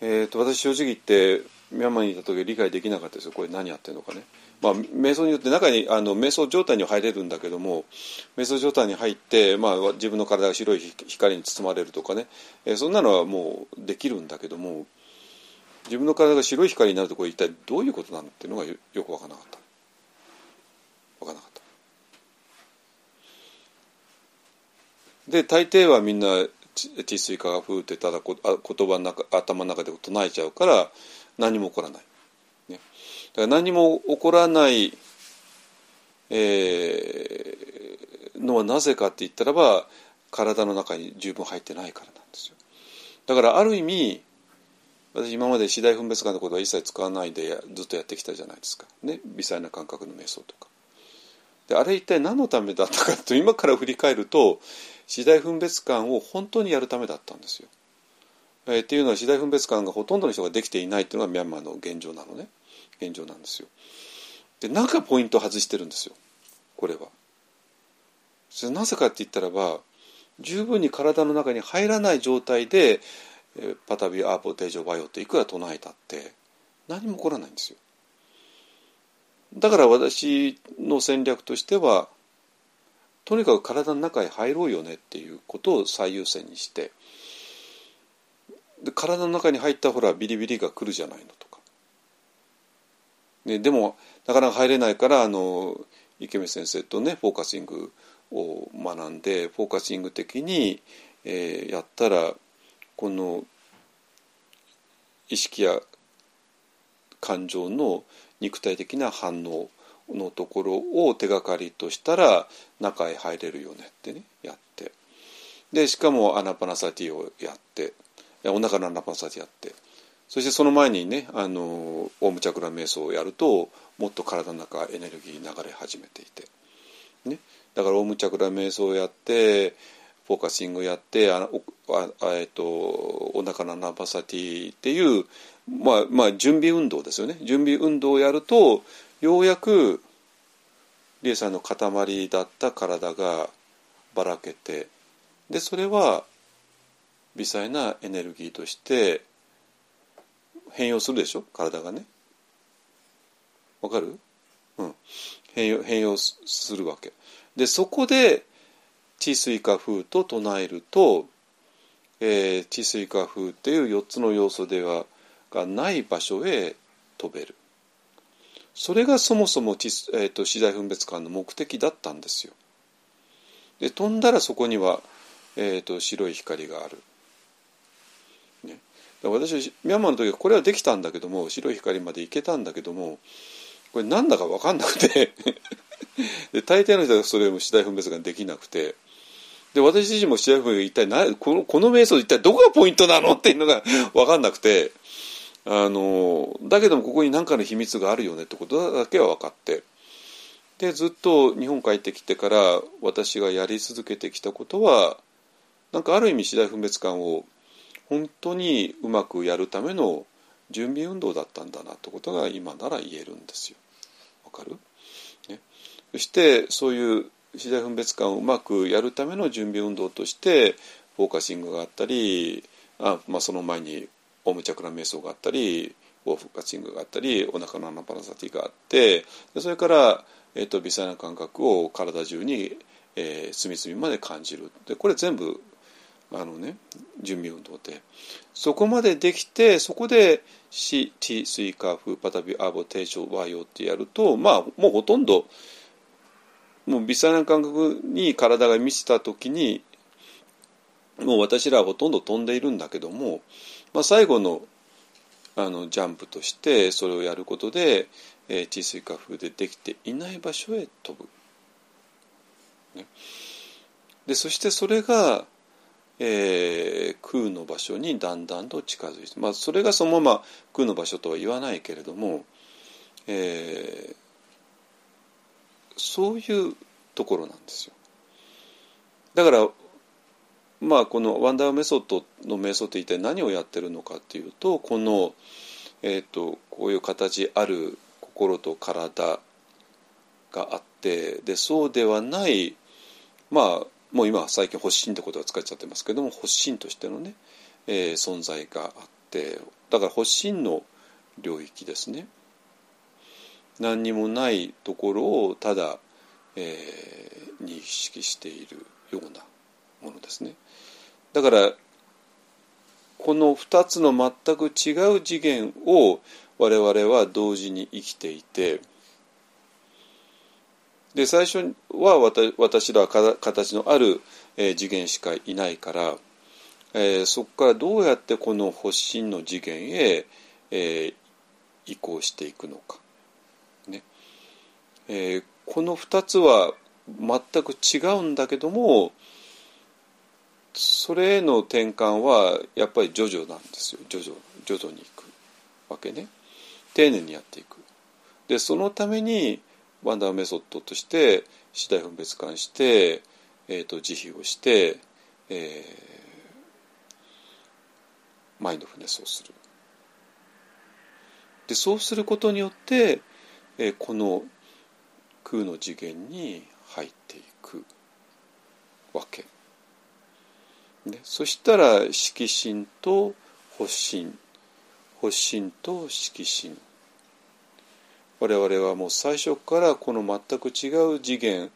Speaker 1: えー、と私正直言ってミャンマーにいた時理解できなかったですよこれ何やってるのかね。まあ、瞑想によって中にあの瞑想状態には入れるんだけども瞑想状態に入って、まあ、自分の体が白い光に包まれるとかね、えー、そんなのはもうできるんだけども自分の体が白い光になるとこれ一体どういうことなのっていうのがよく分からなかった分からなかった。で大抵はみんな治水化が風ってただこ言葉の中頭の中で唱えちゃうから何も起こらない。ね、だから何も起こらない、えー、のはなぜかって言ったらば体の中に十分入ってないからなんですよ。だからある意味私今まで次第分別感のことは一切使わないでずっとやってきたじゃないですかね微細な感覚の瞑想とか。であれ一体何のためだったかと今から振り返ると次第分別感を本当にやるためだったんですよ。えー、っていうのは次第分別感がほとんどの人ができていないっていうのがミャンマーの現状なのね現状なんですよ。で何かポイント外してるんですよこれは。それなぜかって言ったらば十分に体の中に入らない状態でパタビアーポテージョバヨっていくら唱えたって何も起こらないんですよ。だから私の戦略としてはとにかく体の中へ入ろうよねっていうことを最優先にしてで体の中に入ったほらビリビリが来るじゃないのとか、ね、でもなかなか入れないからあの池見先生とねフォーカシングを学んでフォーカシング的に、えー、やったらこの意識や感情の肉体的な反応のところを手がかりとしたら中へ入れるよねってねやって。でしかもアナパナサティをやって。お腹のアナパナサティやって。そしてその前にねあのオウムチャクラ瞑想をやるともっと体の中エネルギー流れ始めていて、ね、だからオウムチャクラ瞑想をやってフォーカシングをやってああえっとお腹のアナパナサティっていうまあまあ準備運動ですよね。準備運動をやるとようやく理恵さんの塊だった体がばらけてでそれは微細なエネルギーとして変容するでしょ？体がね。わかる？うん。変容変容するわけ。でそこで地水化風と唱えると、えー、地水化風っていう4つの要素ではがない場所へ飛べる。それがそもそも、えーと、資材分別館の目的だったんですよ。で飛んだらそこには、えーと、白い光がある。ね、私ミャンマーの時はこれはできたんだけども白い光まで行けたんだけどもこれなんだか分かんなくて。(laughs) で大抵の人がそれも次第分別ができなくて。で私自身も次第分別一体何このこの瞑想一体どこがポイントなの？っていうのが分かんなくて。あのだけどもここに何かの秘密があるよねってことだけは分かって。でずっと日本帰ってきてから私がやり続けてきたことはなんかある意味次第分別感を本当にうまくやるための準備運動だったんだなってことが今なら言えるんですよ。わかる、ね、そしてそういう次第分別感をうまくやるための準備運動としてフォーカシングがあったりあ、まあ、その前にオウムチャクラ瞑想があったりフォーカシングがあったりお腹のアナパナサティがあってそれから、えーと、微細な感覚を体中に、えー、隅々まで感じる。でこれ全部あのね準備運動でそこまでできてそこで「シ・ティ・スイカフパタビアボテーションワイオ」ってやるとまあもうほとんどもう微細な感覚に体が満ちた時にもう私らはほとんど飛んでいるんだけどもまあ、最後のあのジャンプとしてそれをやることで、えー、地水化風でできていない場所へ飛ぶ。ね、でそしてそれが、えー、空の場所にだんだんと近づいて、まあ、それがそのまま空の場所とは言わないけれども、えー、そういうところなんですよ。だからまあこのワンダーメソッドの瞑想って一体何をやってるのかっていうとこの、えーと、こういう形ある心と体があってでそうではないまあもう今最近発信ってことは使っちゃってますけども発信としてのね、えー、存在があっってだから発信の領域ですね。何にもないところをただ、えー、認識しているようなものですね。だからこの2つの全く違う次元を我々は同時に生きていてで最初は私らは形のある、えー、次元しかいないから、えー、そこからどうやってこの発信の次元へ、えー、移行していくのか、ね。えー、この2つは全く違うんだけどもそれへの転換はやっぱり徐々なんですよ。徐々徐々にいくわけね。丁寧にやっていく。でそのためにワンダーメソッドとして次第分別化して、えーと、慈悲をして、えー、マインドフネスをする。でそうすることによって、えー、この空の次元に入っていくわけ。ね、そしたら色心と発心発心と色心我々はもう最初からこの全く違う次元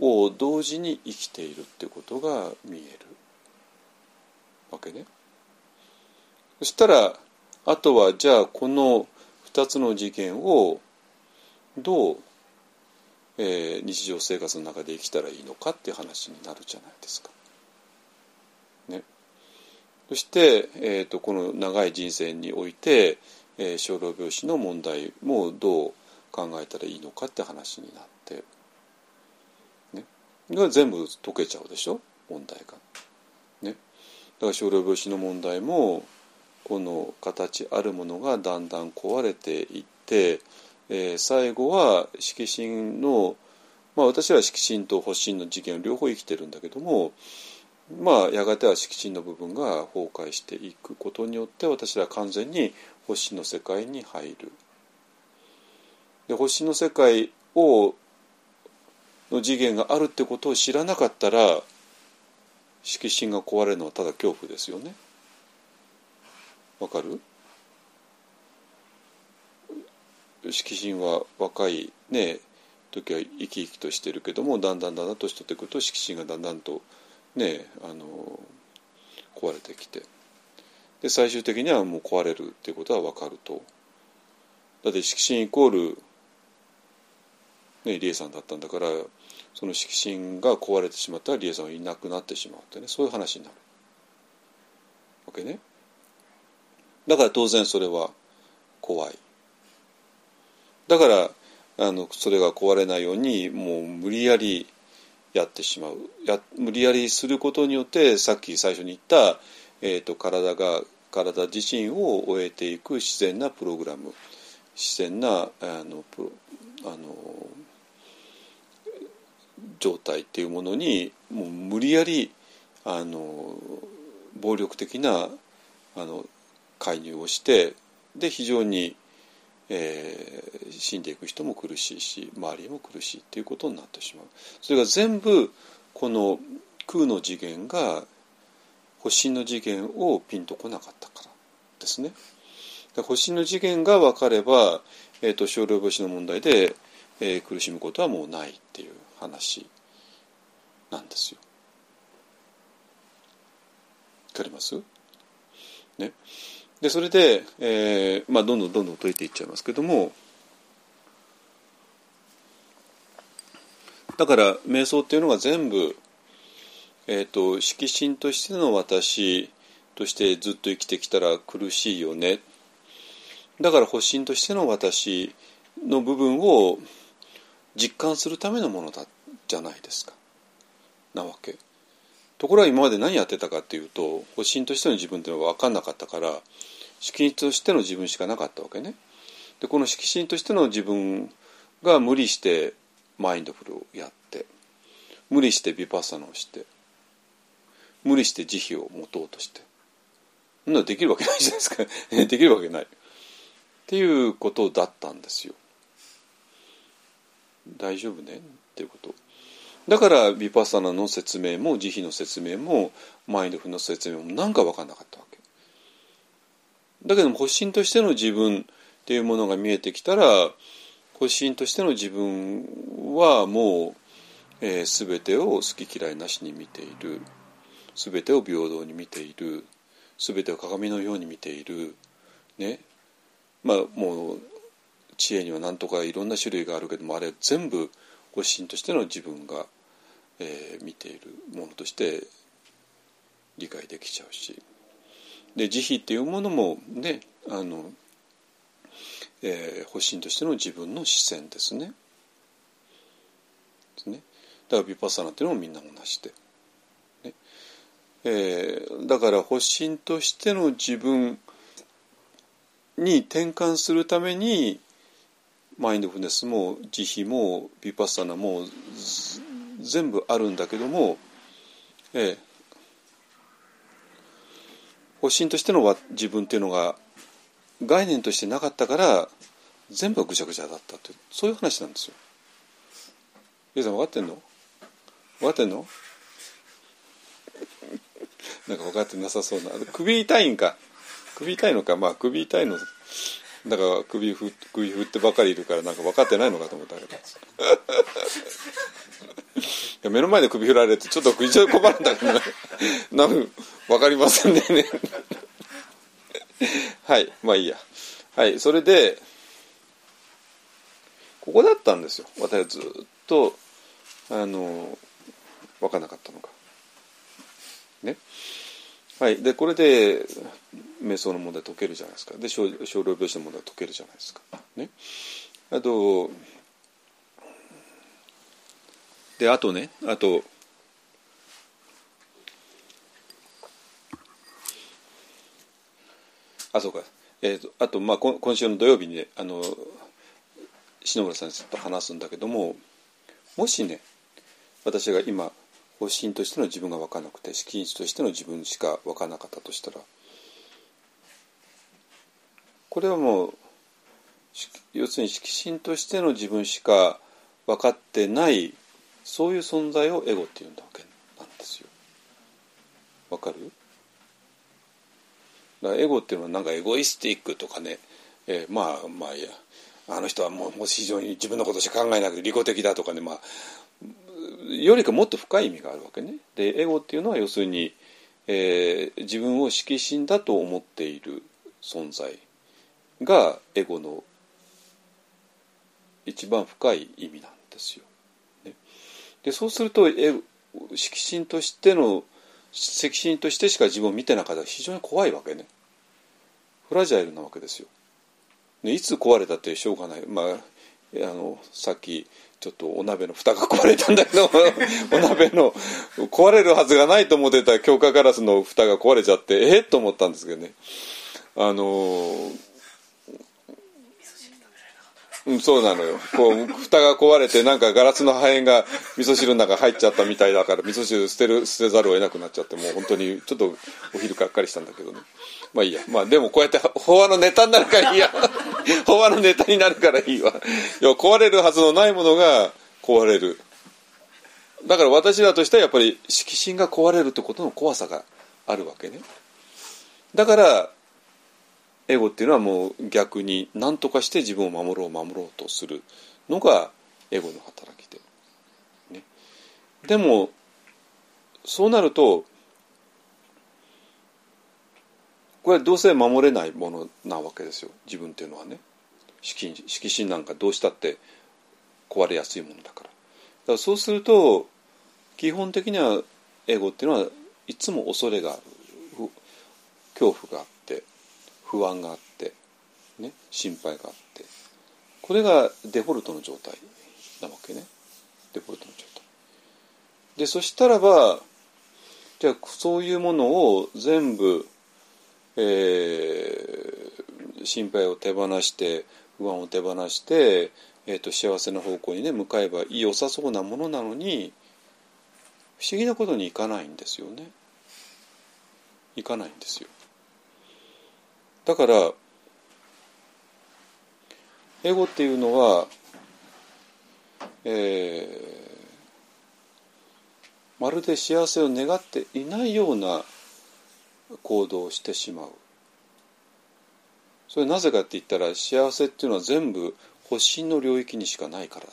Speaker 1: を同時に生きているってことが見えるわけね。そしたらあとはじゃあこの2つの次元をどう、えー、日常生活の中で生きたらいいのかっていう話になるじゃないですか。ね、そして、えーとこの長い人生においてえー、小老病死の問題もどう考えたらいいのかって話になって、ね、が全部解けちゃうでしょ？問題が。ね、だから小老病死の問題もこの形あるものがだんだん壊れていって、えー、最後は色心のまあ私は色心と発心の次元両方生きてるんだけどもまあやがては色心の部分が崩壊していくことによって私は完全に星の世界に入る。で星の世界をの次元があるってことを知らなかったら色心が壊れるのはただ恐怖ですよね。わかる？色心は若いね時は生き生きとしてるけどもだんだんだんだん年取ってくると色心がだんだんとねあの壊れてきてで最終的にはもう壊れるっていうことは分かると。だって色心イコールね理恵さんだったんだからその色心が壊れてしまったら理恵さんはいなくなってしまうってねそういう話になる。わけね？だから当然それは怖い。だからあのそれが壊れないようにもう無理やりやってしまう。や無理やりすることによってさっき最初に言った、えーと、体が体自身を終えていく自然なプログラム自然なあのあの状態っていうものにもう無理やりあの暴力的なあの介入をしてで非常にえー、死んでいく人も苦しいし周りも苦しいっていうことになってしまう。それが全部この空の次元が星の次元をピンとこなかったからですね星の次元が分かれば、えーと、少量星の問題で、えー、苦しむことはもうないっていう話なんですよ。わかります？ね。でそれで、えーまあ、どんどんどんどん解いていっちゃいますけどもだから瞑想っていうのが全部、えーと、色心としての私としてずっと生きてきたら苦しいよねだから発心としての私の部分を実感するためのものだじゃないですかなわけ。ところが今まで何やってたかっていうと発信としての自分っていうのは分かんなかったから色心としての自分しかなかったわけね。でこの色心としての自分が無理してマインドフルをやって無理してビパッサナをして無理して慈悲を持とうとして。そんなできるわけないじゃないですか。(laughs) できるわけない。っていうことだったんですよ。大丈夫ね？っていうこと。だからビパッサナの説明も慈悲の説明もマインドフルの説明も何か分かんなかったわけ。だけども発信としての自分っていうものが見えてきたら発信としての自分はもう、えー、全てを好き嫌いなしに見ている。全てを平等に見ている。全てを鏡のように見ている。ね。まあもう知恵には何とかいろんな種類があるけどもあれ全部発信としての自分が、えー、見ているものとして理解できちゃうし。で慈悲っていうものもねあの、えー、発信としての自分の視線ですね。ですね。だからヴィパッサナっていうのもみんな同じで。えー、だから発信としての自分に転換するためにマインドフルネスも慈悲もヴィパッサナも全部あるんだけども、えー、発信としての自分っていうのが概念としてなかったから全部ぐちゃぐちゃだったってそういう話なんですよ。ゆうさん分かってんの？分かってんの？(laughs) なんか分かってなさそうな。首痛いんか。首痛いのか。まあ首痛いのだから首ふ首振ってばかりいるからなんか分かってないのかと思ったけど。(laughs) いや目の前で首振られてちょっと非常に困るんだけど (laughs) なん分かりませんね。はい。まあいいや。はい。それでここだったんですよ。私はずっとあの分からなかったのが。ね。はい。でこれで瞑想の問題解けるじゃないですか。で少量病死の問題解けるじゃないですか。ね。あとであとねあとあそうか、えーと、あと、まあ、今週の土曜日にねあの篠村さんちょっと話すんだけどももしね私が今発信としての自分が分からなくて資金としての自分しか分からなかったとしたらこれはもう要するに色心としての自分しか分かってないそういう存在をエゴっていうんだわけなんですよ。わかる？だからエゴっていうのはなんかエゴイスティックとかね、えー、まあまあいやあの人はもう非常に自分のことしか考えなくて利己的だとかねまあよりかもっと深い意味があるわけね。でエゴっていうのは要するに、えー、自分を色心だと思っている存在がエゴの一番深い意味なんですよ。ね、でそうすると色心としての赤心としてしか自分を見てなかったら非常に怖いわけねフラジャイルなわけですよ。ね、いつ壊れたってしょうがないまああのさっきちょっとお鍋の蓋が壊れたんだけど (laughs) お鍋の壊れるはずがないと思ってた強化ガラスの蓋が壊れちゃってえ？っと思ったんですけどね。あのうん、そうなのよ。こう蓋が壊れてなんかガラスの破片が味噌汁の中入っちゃったみたいだから味噌汁捨てる捨てざるを得なくなっちゃってもう本当にちょっとお昼がっかりしたんだけどね。まあいいや。まあでもこうやって法話のネタになるからいいや法話のネタになるからいいわ。要は壊れるはずのないものが壊れる。だから私らとしてはやっぱり色心が壊れるってことの怖さがあるわけね。だからエゴっていうのはもう逆に何とかして自分を守ろう守ろうとするのがエゴの働きで、ね、でもそうなるとこれはどうせ守れないものなわけですよ。自分っていうのはね。色心なんかどうしたって壊れやすいものだから。だからそうすると基本的にはエゴっていうのはいつも恐れがある。恐怖があって不安があって、ね、心配があって。これがデフォルトの状態なわけね。デフォルトの状態。でそしたらばじゃあそういうものを全部、えー、心配を手放して不安を手放して、えーと、幸せな方向にね向かえば良さそうなものなのに不思議なことにいかないんですよね。いかないんですよ。だからエゴっていうのは、えー、まるで幸せを願っていないような行動してしまうそれなぜかって言ったら幸せっていうのは全部発信の領域にしかないから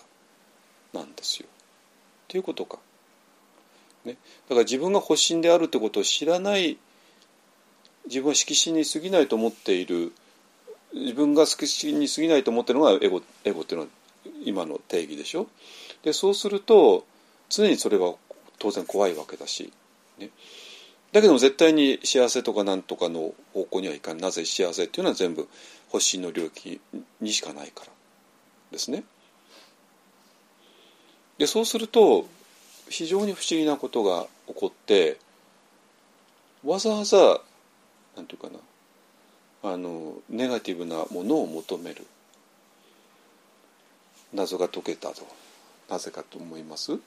Speaker 1: なんですよ。っていうことか。ね、だから自分が発信であるってことを知らない自分は色心に過ぎないと思っている自分が色心に過ぎないと思ってるのがエゴエゴっていうのは今の定義でしょ。でそうすると常にそれは当然怖いわけだし、ね、だけども絶対に幸せとかなんとかの方向にはいかないなぜ幸せっていうのは全部発の領域にしかないからですね。でそうすると非常に不思議なことが起こってわざわざなんていうかなあのネガティブなものを求める。謎が解けたと。なぜかと思います。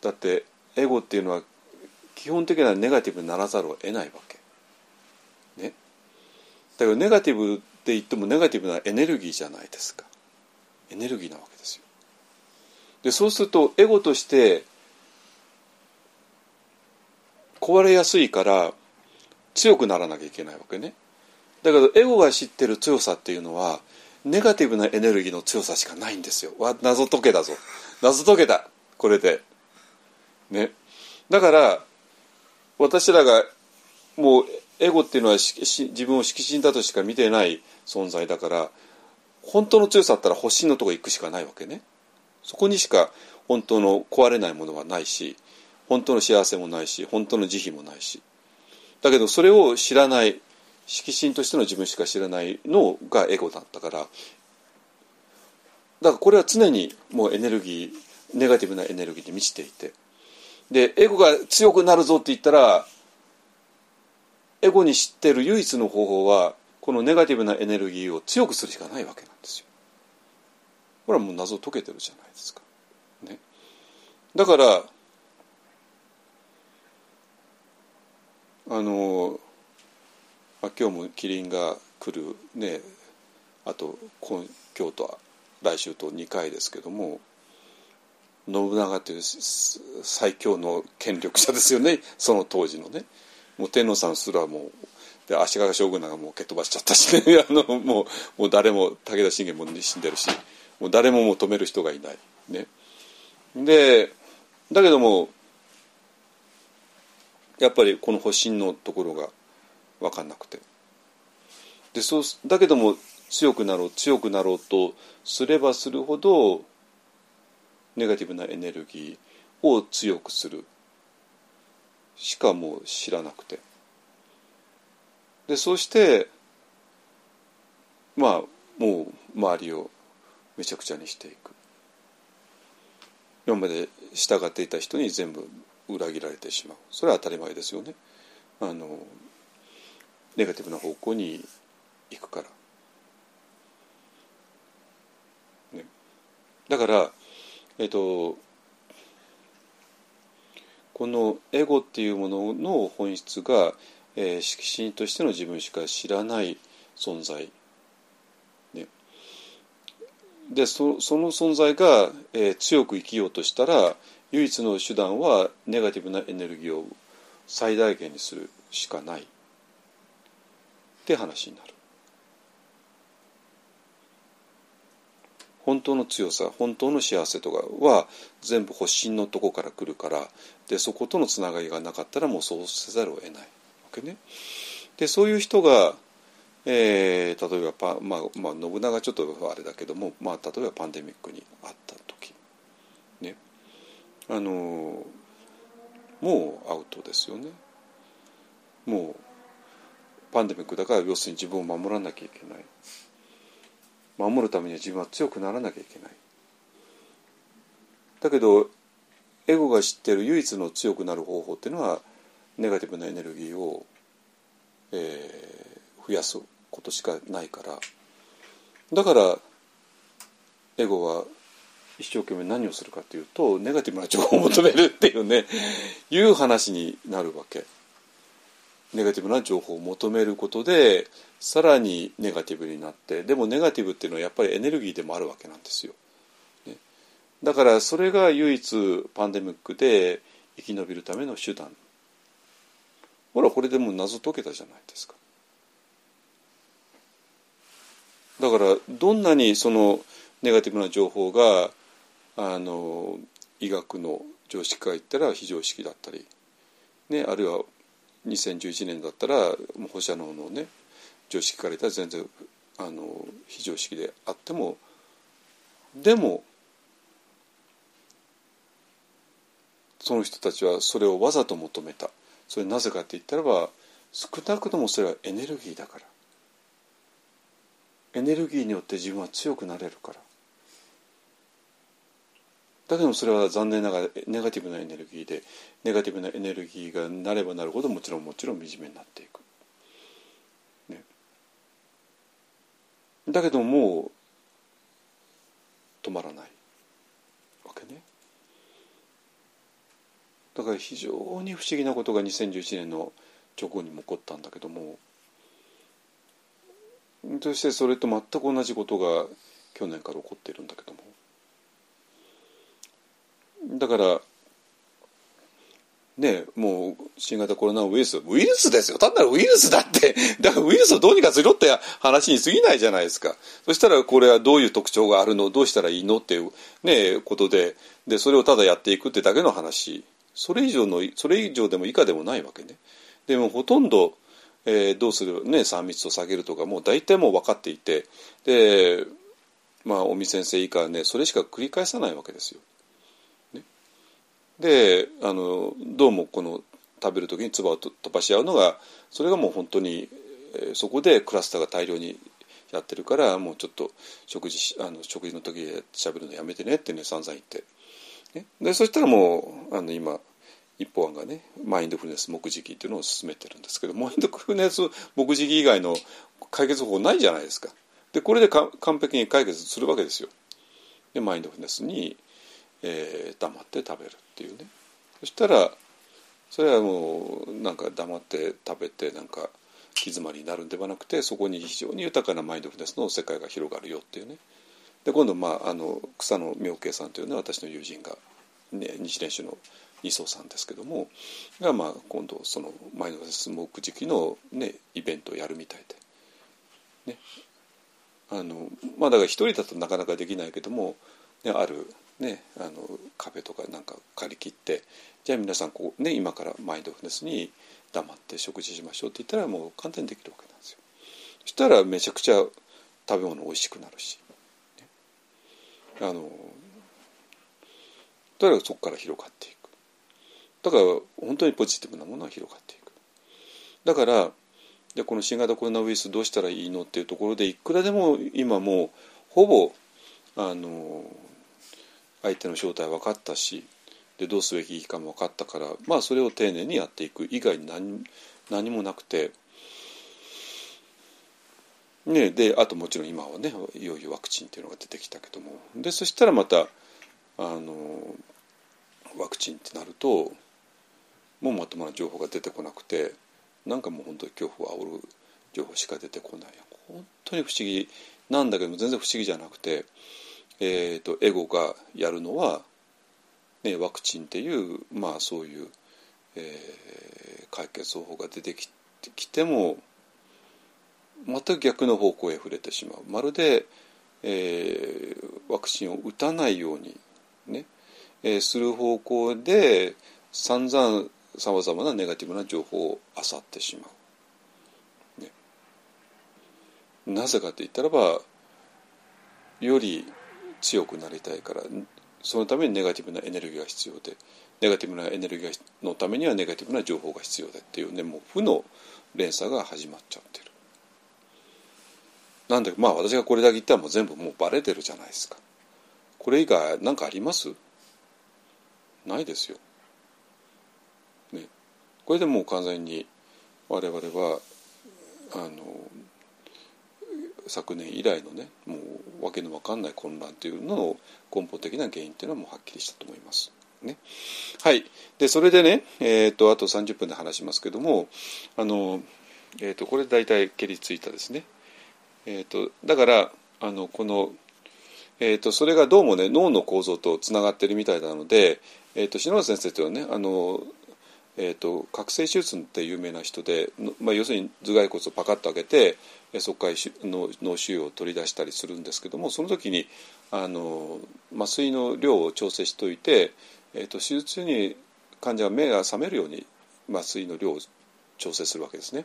Speaker 1: だってエゴっていうのは基本的にはネガティブにならざるを得ないわけ。ね。だけどネガティブって言ってもネガティブなエネルギーじゃないですか。エネルギーなわけですよ。でそうするとエゴとして壊れやすいから強くならなきゃいけないわけね。だけどエゴが知ってる強さっていうのはネガティブなエネルギーの強さしかないんですよ。わ謎解けだぞ。謎解けた。これで。ね。だから私らがもうエゴっていうのは自分を色心だとしか見てない存在だから本当の強さだったら発信のとこ行くしかないわけね。そこにしか本当の壊れないものはないし本当の幸せもないし本当の慈悲もないしだけどそれを知らない色心としての自分しか知らないのがエゴだったからだからこれは常にもうエネルギーネガティブなエネルギーで満ちていてでエゴが強くなるぞって言ったらエゴに知ってる唯一の方法はこのネガティブなエネルギーを強くするしかないわけなんですよ。これはもう謎解けてるじゃないですか。ね、だからあのあ今日もキリンが来るねあと今今日と来週と2回ですけども信長という最強の権力者ですよね。(laughs) その当時のね。もう天皇さんすらもうで足利将軍なんかもう蹴飛ばしちゃったしね。(laughs) あのもうもう誰も武田信玄も死んでるし。もう誰ももう止める人がいない。ね。でだけどもやっぱりこの保身のところが分かんなくて。でそうだけども強くなろう強くなろうとすればするほどネガティブなエネルギーを強くする。しかもう知らなくて。でそうしてまあもう周りをめちゃくちゃにしていく。今まで従っていた人に全部裏切られてしまう。それは当たり前ですよね。あのネガティブな方向に行くから、ね、だからえっとこのエゴっていうものの本質が、えー、色心としての自分しか知らない存在、ね、でそその存在が、えー、強く生きようとしたら唯一の手段はネガティブなエネルギーを最大限にするしかない。って話になる。本当の強さ本当の幸せとかは全部発信のとこから来るからでそことのつながりがなかったらもうそうせざるを得ないわけね。でそういう人が、えー、例えばパ、まあまあ、信長ちょっとあれだけども、まあ、例えばパンデミックにあった時ねあのもうアウトですよね。もうパンデミックだから要するに自分を守らなきゃいけない。守るためには自分は強くならなきゃいけないだけどエゴが知ってる唯一の強くなる方法っていうのはネガティブなエネルギーを、えー、増やすことしかないからだからエゴは一生懸命何をするかっていうとネガティブな情報を求めるっていうねいう話になるわけ。ネガティブな情報を求めることでさらにネガティブになってでもネガティブっていうのはやっぱりエネルギーでもあるわけなんですよ。ね、だからそれが唯一パンデミックで生き延びるための手段。ほらこれでも謎解けたじゃないですか。だからどんなにそのネガティブな情報があの医学の常識から言ったら非常識だったり、ね、あるいは2011年だったらもう放射能のね常識から言ったら全然あの非常識であってもでもその人たちはそれをわざと求めた。それなぜかって言ったらば少なくともそれはエネルギーだから。エネルギーによって自分は強くなれるから。だけどそれは残念ながらネガティブなエネルギーでネガティブなエネルギーがなればなるほどもちろんもちろん惨めになっていく、ね、だけどもう止まらない。わけね。だから非常に不思議なことが2011年の直後にも起こったんだけどもそしてそれと全く同じことが去年から起こっているんだけども。だからねもう新型コロナウイルスウイルスですよ。単なるウイルスだって。(laughs) だからウイルスをどうにかするって話に過ぎないじゃないですか。そしたらこれはどういう特徴があるの？どうしたらいいの？っていうねことで。でそれをただやっていくってだけの話。それ以上のそれ以上でも以下でもないわけね。でもほとんど、えー、どうする？ね3密を下げるとかもう大体もう分かっていて。でまあ尾身先生以下はねそれしか繰り返さないわけですよ。であのどうもこの食べる時に唾を飛ばし合うのがそれがもう本当に、そこでクラスターが大量にやってるからもうちょっと食事あの食事の時で喋るのやめてねってね散々言って、ね、でそしたらもうあの今一方案がねマインドフルネス目次っていうのを進めてるんですけどマインドフルネス目次以外の解決方法ないじゃないですか。でこれで完璧に解決するわけですよ。でマインドフルネスにえー、黙って食べるっていうね。そしたらそれはもうなんか黙って食べてなんか行き詰まりになるんではなくてそこに非常に豊かなマインドフルネスの世界が広がるよっていうね。で今度、まあ、あの草野明慶さんというね私の友人が、ね、日蓮宗の二層さんですけどもが、まあ、今度そのマインドフルネス目次の、ね、イベントをやるみたいで、ね、あのまあだから一人だとなかなかできないけども、ね、あるね、あのカフェとかなんか借り切ってじゃあ皆さんこう、ね、今からマインドフルネスに黙って食事しましょうって言ったらもう簡単にできるわけなんですよ。そしたらめちゃくちゃ食べ物美味しくなるし、ね、あのとにかくそこから広がっていく。だから本当にポジティブなものは広がっていく。だからでこの新型コロナウイルスどうしたらいいのっていうところでいくらでも今もうほぼあの相手の正体分かったしでどうすべきかも分かったからまあそれを丁寧にやっていく以外に何何もなくて。ね、であともちろん今はねいよいよワクチンっていうのが出てきたけどもでそしたらまたあのワクチンってなるともうまともな情報が出てこなくてなんかもう本当に恐怖を煽る情報しか出てこない本当に不思議なんだけども全然不思議じゃなくてえーと、エゴがやるのは、ね、ワクチンっていうまあそういう、えー、解決方法が出てききても全く逆の方向へ触れてしまうまるで、えー、ワクチンを打たないようにね、えー、する方向で散々さまざまなネガティブな情報を漁ってしまう。ね、なぜかと言ったらばより強くなりたいからそのためにネガティブなエネルギーが必要でネガティブなエネルギーのためにはネガティブな情報が必要でっていうねもう負の連鎖が始まっちゃってる。なんでまあ私がこれだけ言ったらもう全部もうバレてるじゃないですか。これ以外何かあります？ないですよ。ね。これでもう完全に我々はあの昨年以来のねもう訳の分かんない混乱っていうのの根本的な原因っていうのはもうはっきりしたと思います。ね、はいでそれでね、えーと、あと30分で話しますけどもあの、えーと、これ大体蹴りついたですね。えーと、だからあのこの、えー、とそれがどうもね脳の構造とつながってるみたいなので、えー、と篠原先生というのはねあのえーと、覚醒手術って有名な人で、まあ、要するに頭蓋骨をパカッと開けてそこから脳腫瘍を取り出したりするんですけどもその時にあの麻酔の量を調整しておいて、えーと、手術中に患者が目が覚めるように麻酔の量を調整するわけですね。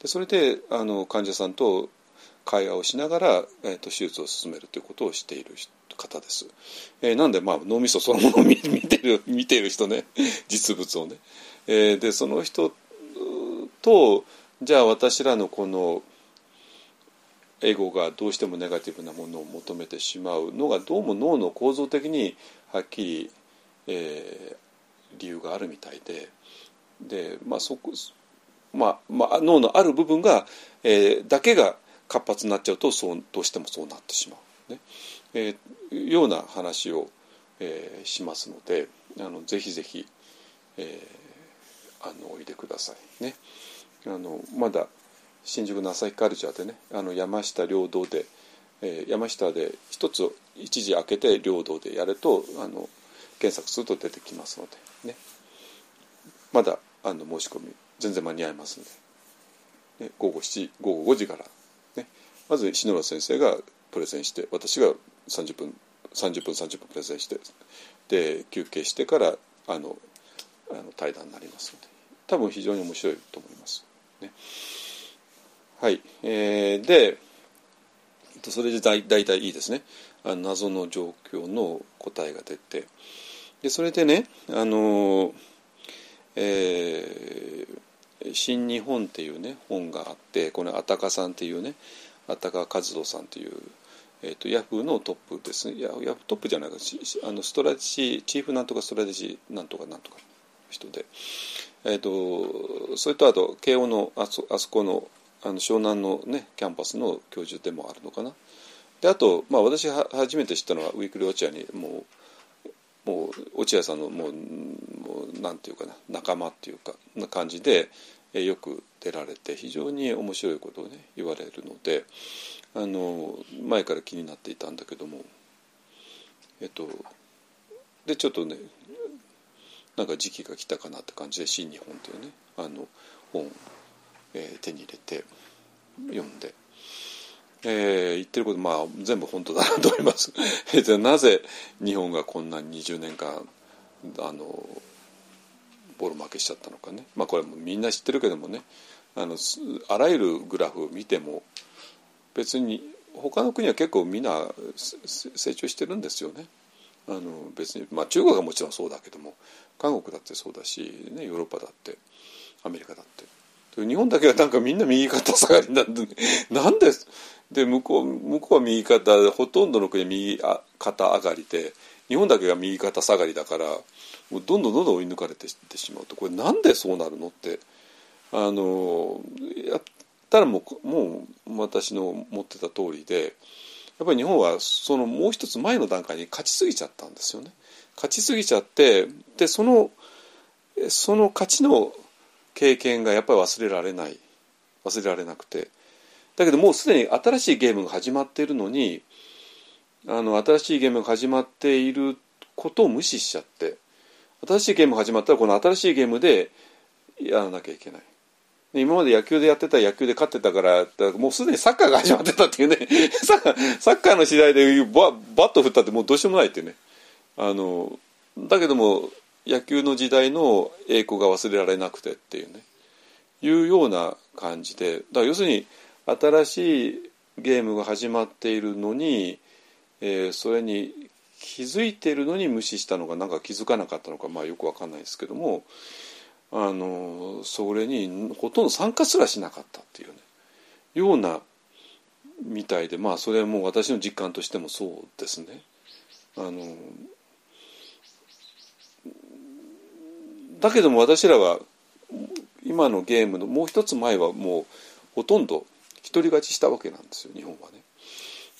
Speaker 1: でそれであの患者さんと会話をしながら、えーと、手術を進めるということをしている方です。えー、なんで、まあ、脳みそそのものを見てる (laughs) 見てる人ね実物をね。えー、でその人とじゃあ私らのこのエゴがどうしてもネガティブなものを求めてしまうのがどうも脳の構造的にはっきり、えー、理由があるみたいで。で、まあそこまあまあ、脳のある部分が、えー、だけが活発になっちゃうとそうどうしてもそうなってしまう、ね。えー、ような話を、えー、しますのであのぜひぜひ、えー、あのおいでください。ね。あのまだ新宿の朝日カルチャーでねあの山下領土で、えー、山下で一つ一時開けて領土でやるとあの検索すると出てきますのでね。まだあの申し込み全然間に合いますので、ね、午後7午後5時からね。まず篠原先生がプレゼンして私が30分30分30分プレゼンしてで休憩してからあのあの対談になりますので。多分非常に面白いと思います。ね。はい、えー、でそれで大大体いいですね。あの謎の状況の答えが出て。でそれでねあの、えー「新日本」っていうね本があってこの安宅さんっていうね安宅和人さんという、えーと、ヤフーのトップですね。ヤフートップじゃないか。あのストラテジーチーフなんとかストラテジーなんとかなんとか人で、えーと、それとあと慶応のあそあそこのあの湘南の、ね、キャンパスの教授でもあるのかな。であと、まあ、私は初めて知ったのはウィークリー落合にもうもう落合さんのもうもうなんていうかな仲間っていうかな感じでえよく出られて非常に面白いことをね言われるのであの前から気になっていたんだけどもえっとでちょっとねなんか時期が来たかなって感じで「新日本」というねあの本えー、手に入れて読んで、えー、言ってることまあ全部本当だなと思います。(laughs) なぜ日本がこんなに20年間あのボロ負けしちゃったのかね。まあこれもみんな知ってるけどもね。あのあらゆるグラフを見ても別に他の国は結構みんな成長してるんですよね。あの別にまあ中国はもちろんそうだけども韓国だってそうだし、ね、ヨーロッパだってアメリカだって。日本だけはなんかみんな右肩下がりなんで、(laughs) なんでで向こう向こうは右肩ほとんどの国は右肩上がりで日本だけが右肩下がりだからもうどんどんどんどん追い抜かれてってしまうとこれなんでそうなるのってあのやったらもうもう私の持ってた通りでやっぱり日本はそのもう一つ前の段階に勝ちすぎちゃったんですよね。勝ちすぎちゃってでそのその勝ちの経験がやっぱり忘れられない。忘れられなくて。だけどもうすでに新しいゲームが始まっているのにあの新しいゲームが始まっていることを無視しちゃって新しいゲームが始まったらこの新しいゲームでやらなきゃいけない。今まで野球でやってた野球で勝ってたからもうすでにサッカーが始まってたっていうね。(laughs) サッカーの次第でババット振ったってもうどうしようもないっていうね。あのだけども野球の時代の栄光が忘れられなくてっていうね。いうような感じで。だから要するに新しいゲームが始まっているのに、えー、それに気づいているのに無視したのかなんか気づかなかったのかまあよくわかんないですけどもあのそれにほとんど参加すらしなかったっていうね。ようなみたいでまあそれはもう私の実感としてもそうですね。あのだけども私らは今のゲームのもう一つ前はもうほとんど独り勝ちしたわけなんですよ日本はね。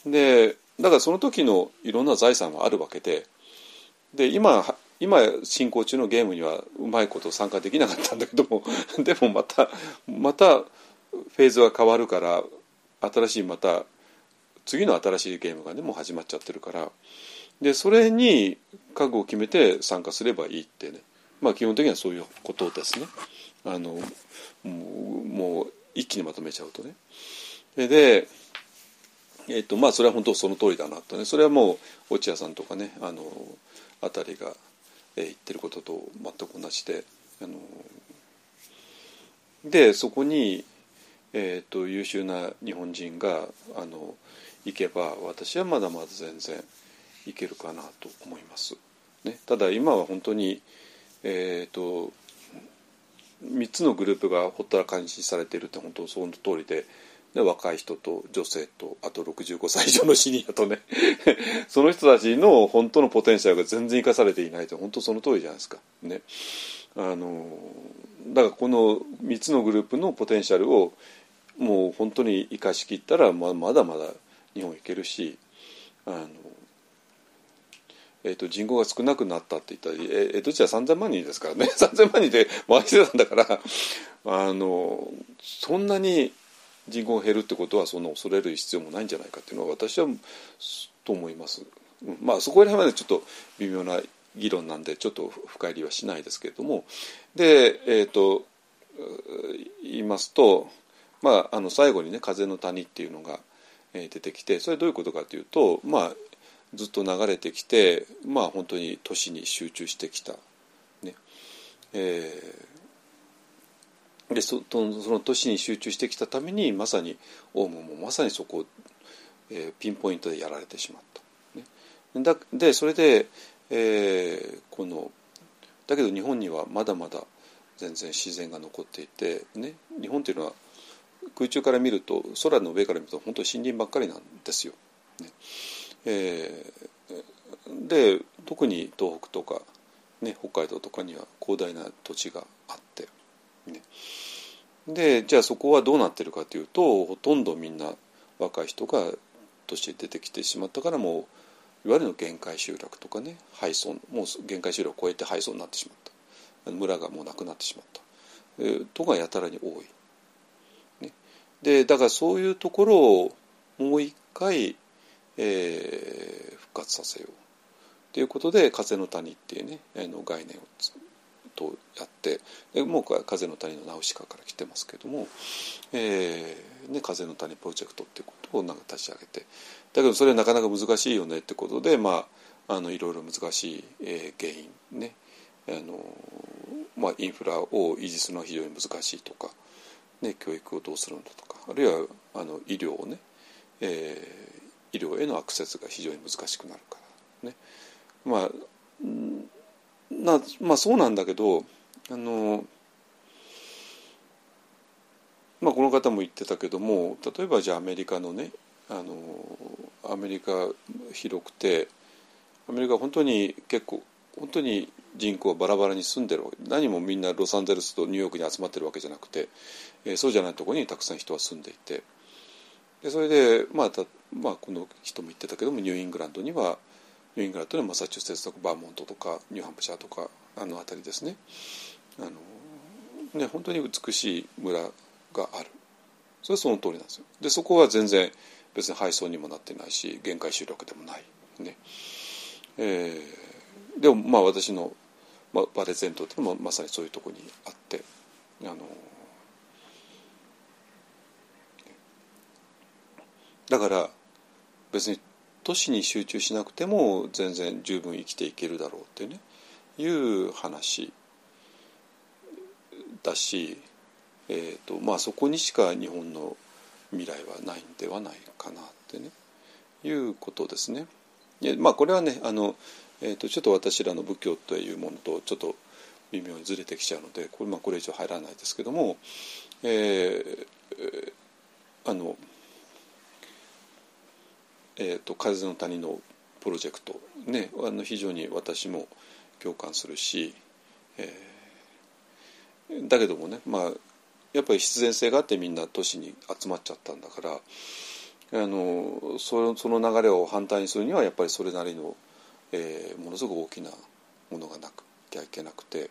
Speaker 1: でだからその時のいろんな財産はあるわけで。で今今進行中のゲームにはうまいこと参加できなかったんだけども (laughs) でもまたまたフェーズが変わるから新しいまた次の新しいゲームがねもう始まっちゃってるから。でそれに覚悟を決めて参加すればいいってね。まあ基本的にはそういうことですね。あのもうもう一気にまとめちゃうとね。で、えーとまあ、それは本当その通りだなとねそれはもう落合さんとかねあのあたりが、え、言ってることと全く同じであのでそこに、えーと、優秀な日本人があの行けば私はまだまだ全然いけるかなと思います。ね、ただ今は本当に、えーと、3つのグループがほったらかにされてるって本当その通りで。で若い人と女性とあと65歳以上のシニアとね (laughs) その人たちの本当のポテンシャルが全然生かされていないと本当その通りじゃないですか。ね、あのだからこの3つのグループのポテンシャルをもう本当に生かしきったらままだまだ日本いけるしあの、えーと、人口が少なくなったって言ったら江戸時代3,000万人ですからね。(laughs) 3,000万人で回してたんだからあのそんなに人口が減るってことはその恐れる必要もないんじゃないかっていうのは私はと思います。まあそこら辺までちょっと微妙な議論なんでちょっと深入りはしないですけれども。でえっ、ー、と言いますと、まあ、あの最後にね「風の谷」っていうのが出てきてそれはどういうことかというと、まあ、ずっと流れてきて、まあ、本当に都市に集中してきた、ね。えー、でそその都市に集中してきたためにまさにオウムもまさにそこを、えー、ピンポイントでやられてしまった。ね、だでそれで、えー、このだけど日本にはまだまだ全然自然が残っていて、ね、日本っていうのは空中から見ると空の上から見ると本当に森林ばっかりなんですよ。ね。えー、で特に東北とか、ね、北海道とかには広大な土地があって、ね、でじゃあそこはどうなってるかというとほとんどみんな若い人が都市へ出てきてしまったからもういわゆる限界集落とかね廃村もう限界集落を超えて廃村になってしまった。村がもうなくなってしまった、えー、とがやたらに多い。でだからそういうところをもう一回、えー、復活させよう。ということで「風の谷」っていうねあの概念をとやってでもう「風の谷」のナウシカから来てますけども、えーね、風の谷プロジェクトっていうことをなんか立ち上げて。だけどそれはなかなか難しいよねってことで、まあ、あのいろいろ難しい、えー、原因ね。あの、まあ、インフラを維持するのは非常に難しいとか、ね、教育をどうするのとかあるいはあの医療をね、えー、医療へのアクセスが非常に難しくなるからね。まあなまあそうなんだけどあのまあこの方も言ってたけども例えばじゃあアメリカのねあのアメリカ広くてアメリカ本当に結構本当に人口はバラバラに住んでる何もみんなロサンゼルスとニューヨークに集まってるわけじゃなくて、えー、そうじゃないところにたくさん人は住んでいて。でそれで、まあたまあ、この人も言ってたけどもニューイングランドにはニューイングランドのマサチューセッツとかバーモントとかニューハンプシャーとかあの辺りですねあのね本当に美しい村があるそれはその通りなんですよ。でそこは全然別に配送にもなってないし限界集落でもない。ねえー、でもまあ私の、まあ、バレゼントっていうのもまさにそういうとこにあってあのだから別に都市に集中しなくても全然十分生きていけるだろうっていうねいう話だし、えーとまあ、そこにしか日本の未来はないんではないかなってねいうことですね。でまあこれはねあの、えーと、ちょっと私らの仏教というものとちょっと微妙にずれてきちゃうのでこれ,、まあ、これ以上入らないですけども、えー、あの、えーと「風の谷」のプロジェクトねあの非常に私も共感するし、えー、だけどもねまあやっぱり必然性があってみんな都市に集まっちゃったんだからあのそその流れを反対にするにはやっぱりそれなりの、えー、ものすごく大きなものがなきゃいけなくて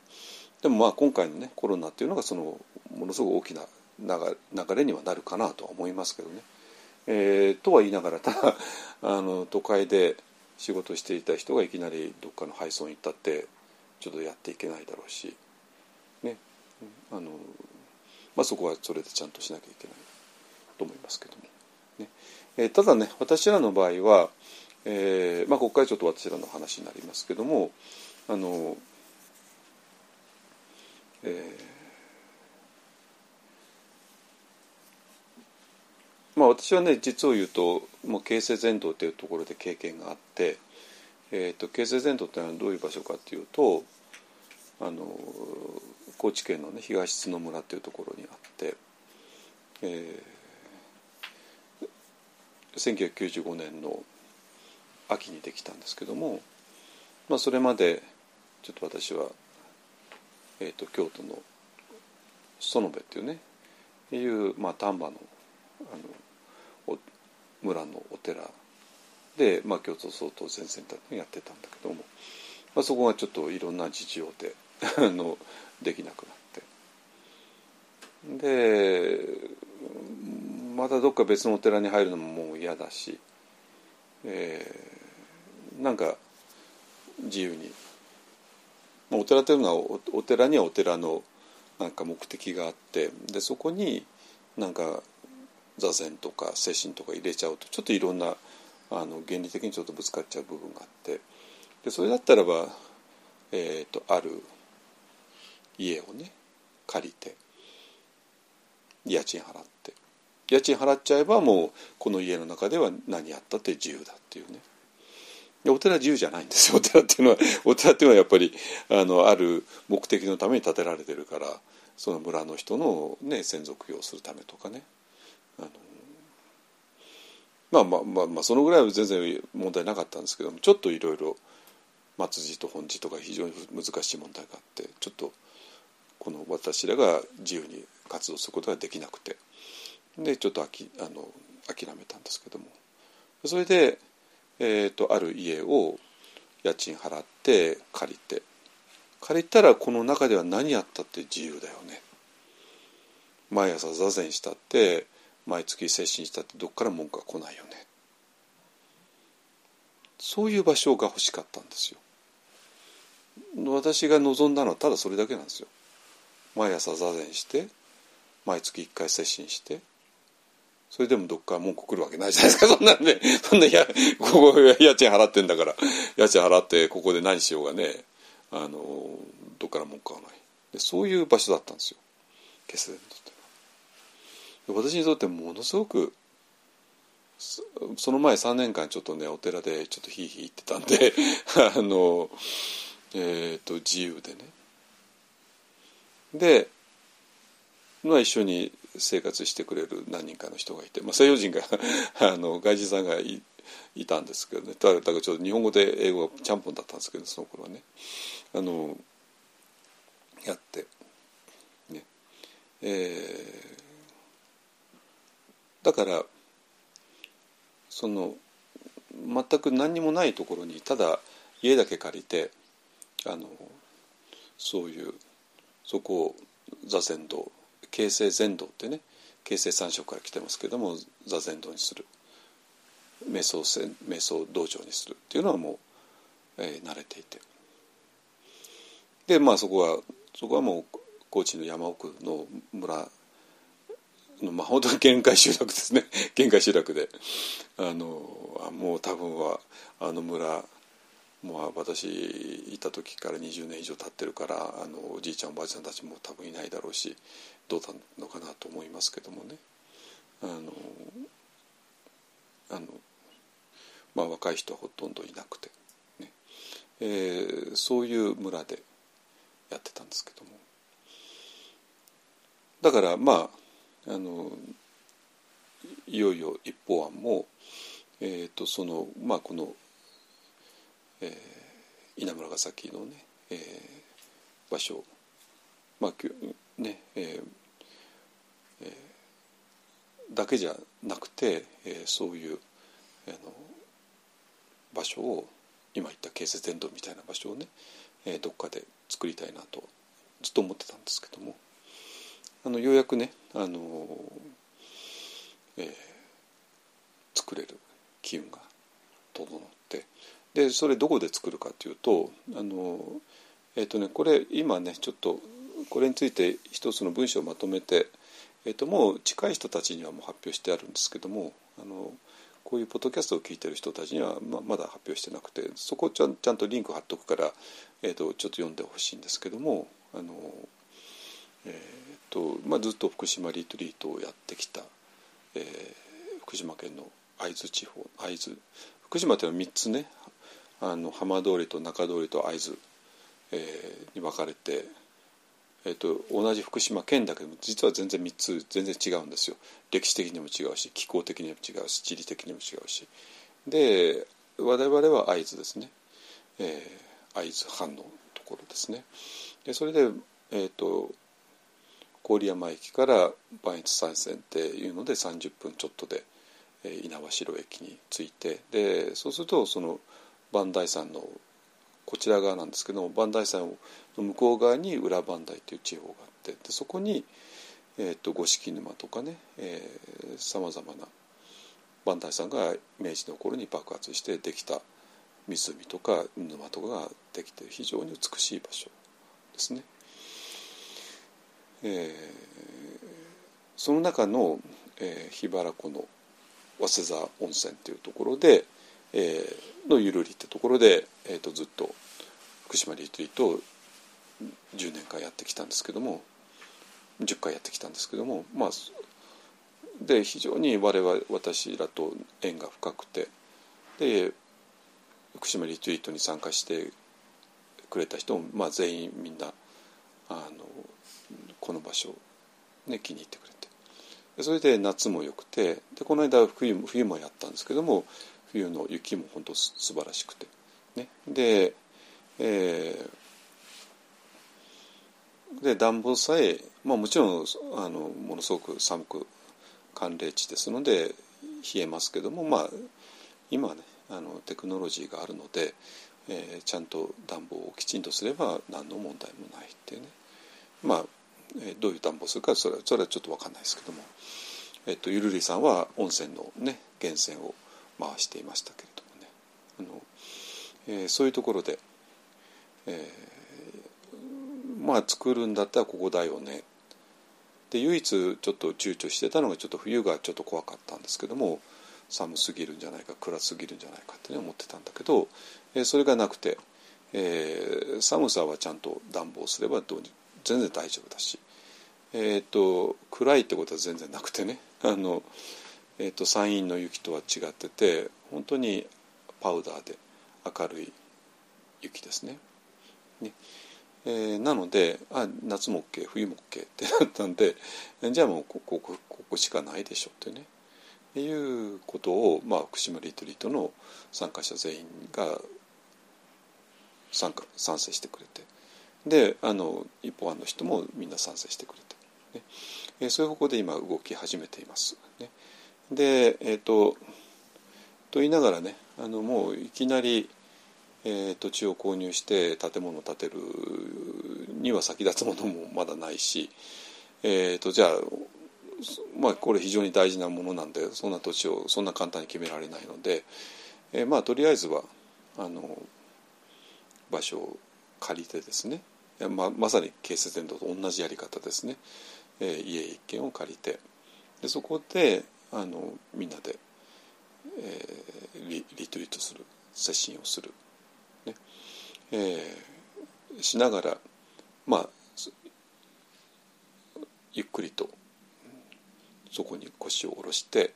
Speaker 1: でもまあ今回のねコロナっていうのがそのものすごく大きな流れにはなるかなとは思いますけどね。えー、とは言いながらただあの都会で仕事していた人がいきなりどっかの配送に行ったってちょっとやっていけないだろうし、ね。あのまあ、そこはそれでちゃんとしなきゃいけないと思いますけども、ね。えー、ただね私らの場合は、えーまあ、ここからちょっと私らの話になりますけどもあの、えーまあ、私はね実を言うともう京成全道というところで経験があって、えーと、京成全道っていうのはどういう場所かっていうとあの高知県の、ね、東津野村っていうところにあって、えー、1995年の秋にできたんですけども、まあ、それまでちょっと私は、えーと、京都の園部っていうねいう、まあ、丹波のあの村のお寺。で、まあ、京都総統全センターやってたんだけども、まあ、そこがちょっといろんな事情で (laughs) のできなくなって。でまたどっか別のお寺に入るのももう嫌だし、えー、なんか自由に。まお寺というのはお寺にはお寺のなんか目的があってでそこになんか座禅とか精神とか入れちゃうとちょっといろんなあの原理的にちょっとぶつかっちゃう部分があってでそれだったらば、えーと、ある家をね借りて家賃払って家賃払っちゃえばもうこの家の中では何やったって自由だっていうね。お寺自由じゃないんですよ。お寺っていうのはお寺っていうのはやっぱりあのある目的のために建てられてるからその村の人の、ね、専属業するためとかね。まあまあまあまあそのぐらいは全然問題なかったんですけどもちょっといろいろ末字と本字とか非常に難しい問題があってちょっとこの私らが自由に活動することができなくて。でちょっとあきあの諦めたんですけども。それで、えーと、ある家を家賃払って借りて。借りたらこの中では何やったって自由だよね。毎朝座禅したって毎月接心したってどっから文句は来ないよね。そういう場所が欲しかったんですよ。私が望んだのはただそれだけなんですよ。毎朝座禅して毎月1回接心してそれでもどっか文句来るわけないじゃないですか。(laughs) そんなんで、ね、そんなやここ家賃払ってんだから家賃払ってここで何しようがねあのどっから文句はない。でそういう場所だったんですよ。決断と私にとってものすごくその前3年間ちょっとねお寺でちょっとひいひい言ってたんで (laughs) あの、えーと、自由でね。で、まあ、一緒に生活してくれる何人かの人がいて、まあ、西洋人が (laughs) あの外人さんがいいたんですけどね。だからちょっと日本語で英語がちゃんぽんだったんですけどその頃はね。あのやってね。えーだからその全く何にもないところにただ家だけ借りてあのそういうそこを座禅道形成禅道ってね形成三色から来てますけども座禅道にする。瞑想瞑想道場にするっていうのはもう、えー、慣れていて。でまあそこはそこはもう高知の山奥の村まあ本当に限界集落ですね。(laughs) 限界集落で。あのもう多分はあの村もう私いた時から20年以上経ってるからあのおじいちゃんおばあちゃんたちも多分いないだろうしどうだのかなと思いますけどもね。あのあの、まあ、若い人はほとんどいなくて、ね。えー、そういう村でやってたんですけども。だからまああのいよいよ一方案も、えーとそのまあ、この、えー、稲村ヶ崎のね、えー、場所、まあねえーえー、だけじゃなくて、えー、そういうあの場所を今言った建設伝道みたいな場所をね、えー、どっかで作りたいなとずっと思ってたんですけども。あのようやくねあの、えー、作れる機運が整ってでそれどこで作るかというとあの、えっ、とねこれ今ねちょっとこれについて一つの文章をまとめて、えっともう近い人たちにはもう発表してあるんですけどもあのこういうポッドキャストを聞いてる人たちにはままだ発表してなくてそこちゃんちゃんとリンク貼っとくから、えっとちょっと読んでほしいんですけどもあの、えっとまあ、ずっと福島リトリートをやってきた、えー、福島県の会津地方会津福島というのは3つねあの浜通りと中通りと会津、えー、に分かれてえーと、同じ福島県だけども実は全然3つ全然違うんですよ。歴史的にも違うし気候的にも違うし地理的にも違うし。で我々は会津ですね、えー、会津藩のところですね。でそれで、えーと、郡山駅から磐越山線っていうので30分ちょっとで、えー、猪苗代駅に着いてでそうするとその磐梯山のこちら側なんですけども磐梯山の向こう側に裏磐梯という地方があってでそこに、えーと、五色沼とかねさまざまな磐梯山が明治の頃に爆発してできた湖とか沼とかができて非常に美しい場所ですね。えー、その中の、えー、桧原湖の早稲沢温泉というところで、えー、のゆるりってところで、えーと、ずっと福島リトリートを10年間やってきたんですけども10回やってきたんですけどもまあで非常に我々私らと縁が深くてで福島リトリートに参加してくれた人も、まあ、全員みんなあのこの場所、ね、気に入ってくれて。それで夏もよくてでこの間冬冬もやったんですけども冬の雪も本当素晴らしくて、ね、で,、えー、で暖房さえ、まあ、もちろんあのものすごく寒く寒冷地ですので冷えますけども、まあ、今ねあのテクノロジーがあるので、えー、ちゃんと暖房をきちんとすれば何の問題もないっていうね。まあ、え、どういう暖房するかそれはそれはちょっと分かんないですけども、えーと、ゆるりさんは温泉のね源泉を回していましたけれどもね。あの、えー、そういうところで、えー、まあ作るんだったらここだよね。で唯一ちょっと躊躇してたのがちょっと冬がちょっと怖かったんですけども寒すぎるんじゃないか暗すぎるんじゃないかって、ね、思ってたんだけど、えー、それがなくて、えー、寒さはちゃんと暖房すればどうに全然大丈夫だし、えーと暗いってことは全然なくてね。(laughs) あのえーと、山陰の雪とは違ってて本当にパウダーで明るい雪ですね。ね。えー、なのであ夏も OK 冬も OK ってなったんでじゃあもうここここしかないでしょってね。いうことを、まあ、福島リトリートの参加者全員が参加賛成してくれて。であの一方案の人もみんな賛成してくれて、ね。え、そういう方向で今動き始めています。ね。でえっ、ー、とと言いながらねあのもういきなり、えー、土地を購入して建物を建てるには先立つものもまだないし、えーと、じゃあまあこれ非常に大事なものなんでそんな土地をそんな簡単に決められないので、えー、まあとりあえずはあの場所を借りてですねままさに京成電動と同じやり方ですね、えー、家一軒を借りて。でそこであのみんなで、えー、リリトリートする接心をする、ね。えー、しながらまあゆっくりとそこに腰を下ろして、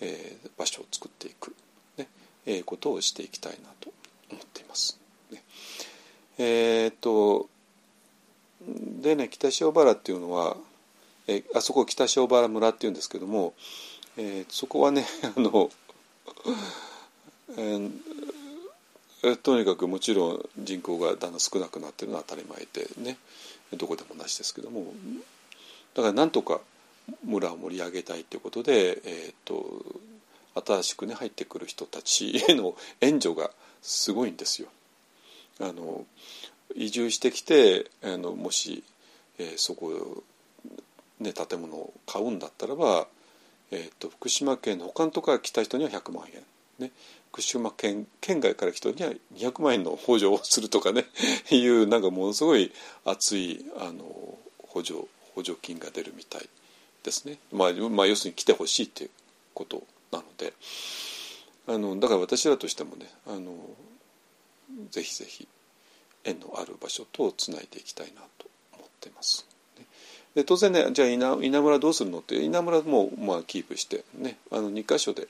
Speaker 1: えー、場所を作っていく、ね。えー、ことをしていきたいなと思っています。ね、えー、っとでね北塩原っていうのは、え、あそこ北塩原村っていうんですけどもえー、そこはね (laughs) あの、えー、とにかくもちろん人口がだんだん少なくなってるのは当たり前でねどこでもなしですけどもだからなんとか村を盛り上げたいということで、えーと、新しくね入ってくる人たちへの援助がすごいんですよ。あの移住してきてあのもし、えー、そこね建物を買うんだったらばえーと、福島県の他のとこから来た人には100万円。ね、福島県県外から来た人には200万円の補助をするとかね。(laughs) いうなんかものすごい熱いあの補助補助金が出るみたいですね、まあ、まあ要するに来てほしいっていうことなので。あのだから私らとしてもねあのぜひぜひ縁のある場所とつないでいきたいなと思ってます。で当然ねじゃあ稲稲村どうするのって稲村もまあキープしてねあの2箇所で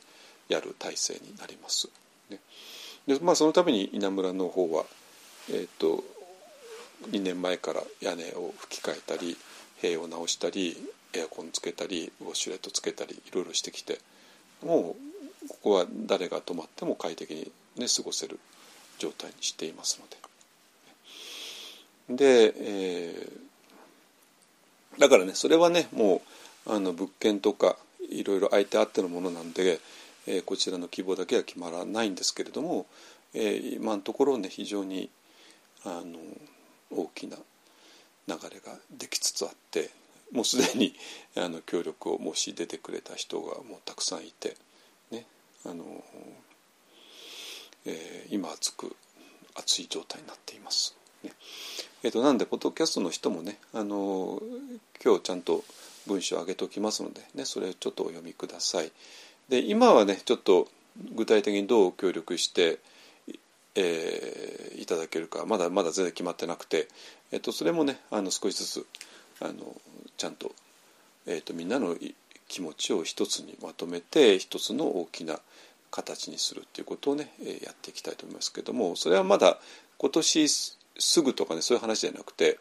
Speaker 1: やる体制になります。ね、でまあそのために稲村の方はえっ、ー、と2年前から屋根を吹き替えたり塀を直したりエアコンつけたりウォシュレットつけたりいろいろしてきてもうここは誰が泊まっても快適に、ね、過ごせる状態にしていますので。で、えー、だからねそれはねもうあの物件とかいろいろ相手あってのものなんで、えー、こちらの希望だけは決まらないんですけれども、えー、今のところね非常にあの大きな流れができつつあってもうすでにあの協力を申し出てくれた人がもうたくさんいて、ねあのえー、今熱く熱い状態になっています。ねえーと、なんでポッドキャストの人もねあの今日ちゃんと文章を上げておきますので、ね、それをちょっとお読みください。で今はねちょっと具体的にどう協力して、えー、いただけるかまだまだ全然決まってなくて、えーと、それもねあの少しずつあのちゃんと,、えーと、みんなの気持ちを一つにまとめて一つの大きな形にするっていうことをね、えー、やっていきたいと思いますけどもそれはまだ今年すぐとかねそういう話じゃなくて、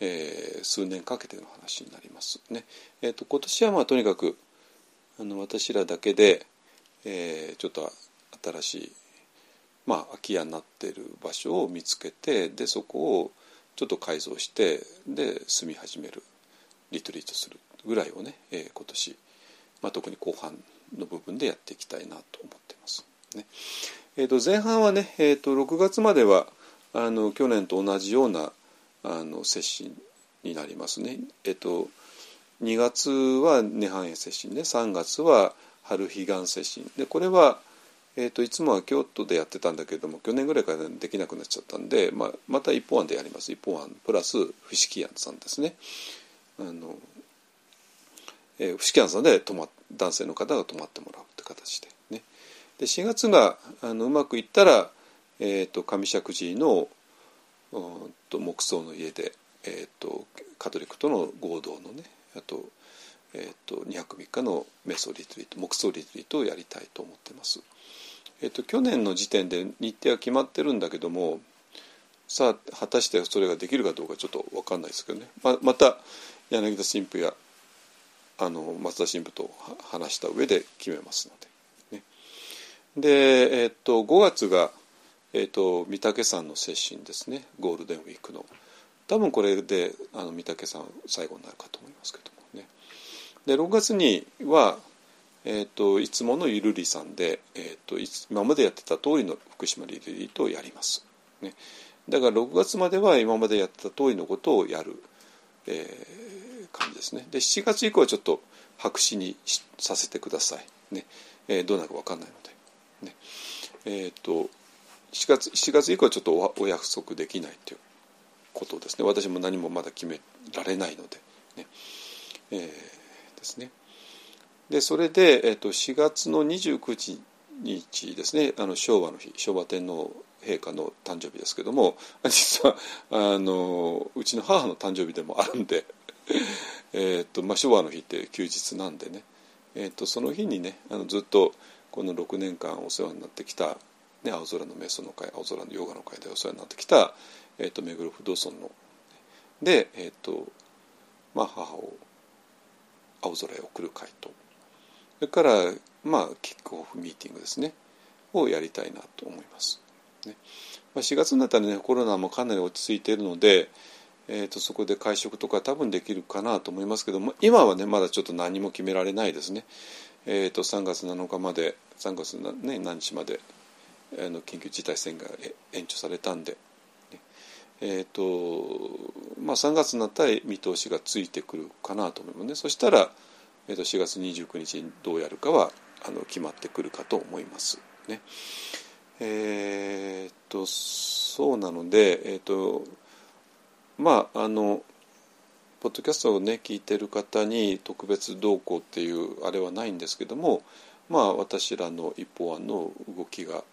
Speaker 1: えー、数年かけての話になりますね。えーと、今年はまあとにかくあの私らだけで、えー、ちょっと新しい、まあ、空き家になっている場所を見つけてでそこをちょっと改造してで住み始めるリトリートするぐらいをね、えー、今年、まあ、特に後半の部分でやっていきたいなと思ってます。ねえー、と前半はね、えー、と6月まではあの去年と同じようなあの接心になりますね。えー、と2月は涅槃へ接心で3月は春彼岸接心でこれは、えーと、いつもは京都でやってたんだけれども去年ぐらいからできなくなっちゃったんで、まあ、また一方案でやります一方案プラス不式案さんですね。あのえー、不式案さんで泊ま男性の方が泊まってもらうって形でね。で4月があのうまくいったら、えーと、上石寺のうんと木葬の家で、えーと、カトリックとの合同のねあと,、えーと、2泊3日の瞑想リトリート木葬リトリートをやりたいと思ってます。えーと、去年の時点で日程は決まってるんだけどもさあ果たしてそれができるかどうかちょっと分かんないですけどねままた柳田神父やあの松田神父と話した上で決めますので、ね、で、えー、と5月が、えー、と御嶽山の接心ですね。ゴールデンウィークの。多分これであの御嶽山最後になるかと思いますけどもね。で6月には、えーと、いつものゆるりさんで、えーと、今までやってた通りの福島リリートをやります、ね、だから6月までは今までやってた通りのことをやる、えー、感じですね。で7月以降はちょっと白紙にさせてください、ね。えー、どうなるか分かんないので、ね。えーと、7月 ,7 月以降はちょっとお約束できないということですね。私も何もまだ決められないので。ね、えー、ですね。でそれで、えーと、4月の29日ですね。あの昭和の日昭和天皇陛下の誕生日ですけども (laughs) 実はあのうちの母の誕生日でもあるんで (laughs) えと、まあ、昭和の日って休日なんでね、えーと、その日にねあのずっとこの6年間お世話になってきた、ね、青空の瞑想の会青空のヨガの会でお世話になってきた、えーと、目黒不動尊ので、えーとまあ、母を青空へ送る会とそれから、まあ、キックオフミーティングですねをやりたいなと思います。ねまあ、4月になったらねコロナもかなり落ち着いているので、えーと、そこで会食とか多分できるかなと思いますけども今はねまだちょっと何も決められないですね。えーと、3月7日まで3月、ね、何日まであの緊急事態宣言が延長されたんで、えーとまあ、3月になったら見通しがついてくるかなと思いますねそしたら、えー、と4月29日にどうやるかはあの決まってくるかと思います。ねえーっとそうなのでえーとまああのポッドキャストをね聞いてる方に特別どうこうっていうあれはないんですけどもまあ私らの一方案の動きが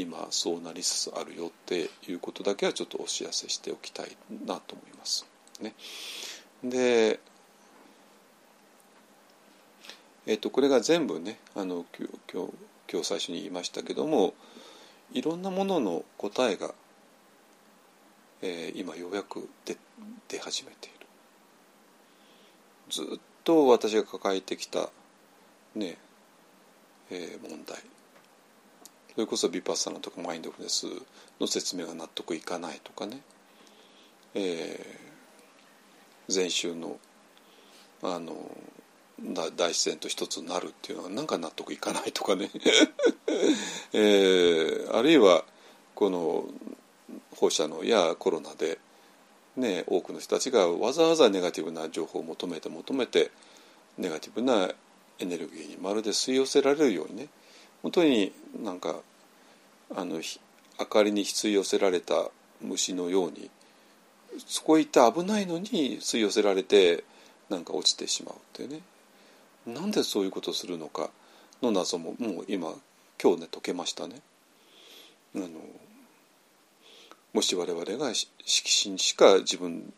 Speaker 1: 今そうなりつつあるよっていうことだけはちょっとお知らせしておきたいなと思います。ね、で、えっと、これが全部ねあの今日今日最初に言いましたけどもいろんなものの答えが、えー、今ようやく出出始めている。ずっと私が抱えてきたね、えー、問題それこそビパッサナとかマインドフネスの説明が納得いかないとかね、えー、禅宗のあの大自然と一つになるっていうのはなんか納得いかないとかね、(laughs) えー、あるいはこの放射能やコロナでね、多くの人たちがわざわざネガティブな情報を求めて求めてネガティブなエネルギーにまるで吸い寄せられるようにね本当になんかあの明かりに吸い寄せられた虫のようにそこへ行って危ないのに吸い寄せられてなんか落ちてしまうっていうねなんでそういうことをするのかの謎ももう今今日ね解けましたね。あのもし我々が色心しか自分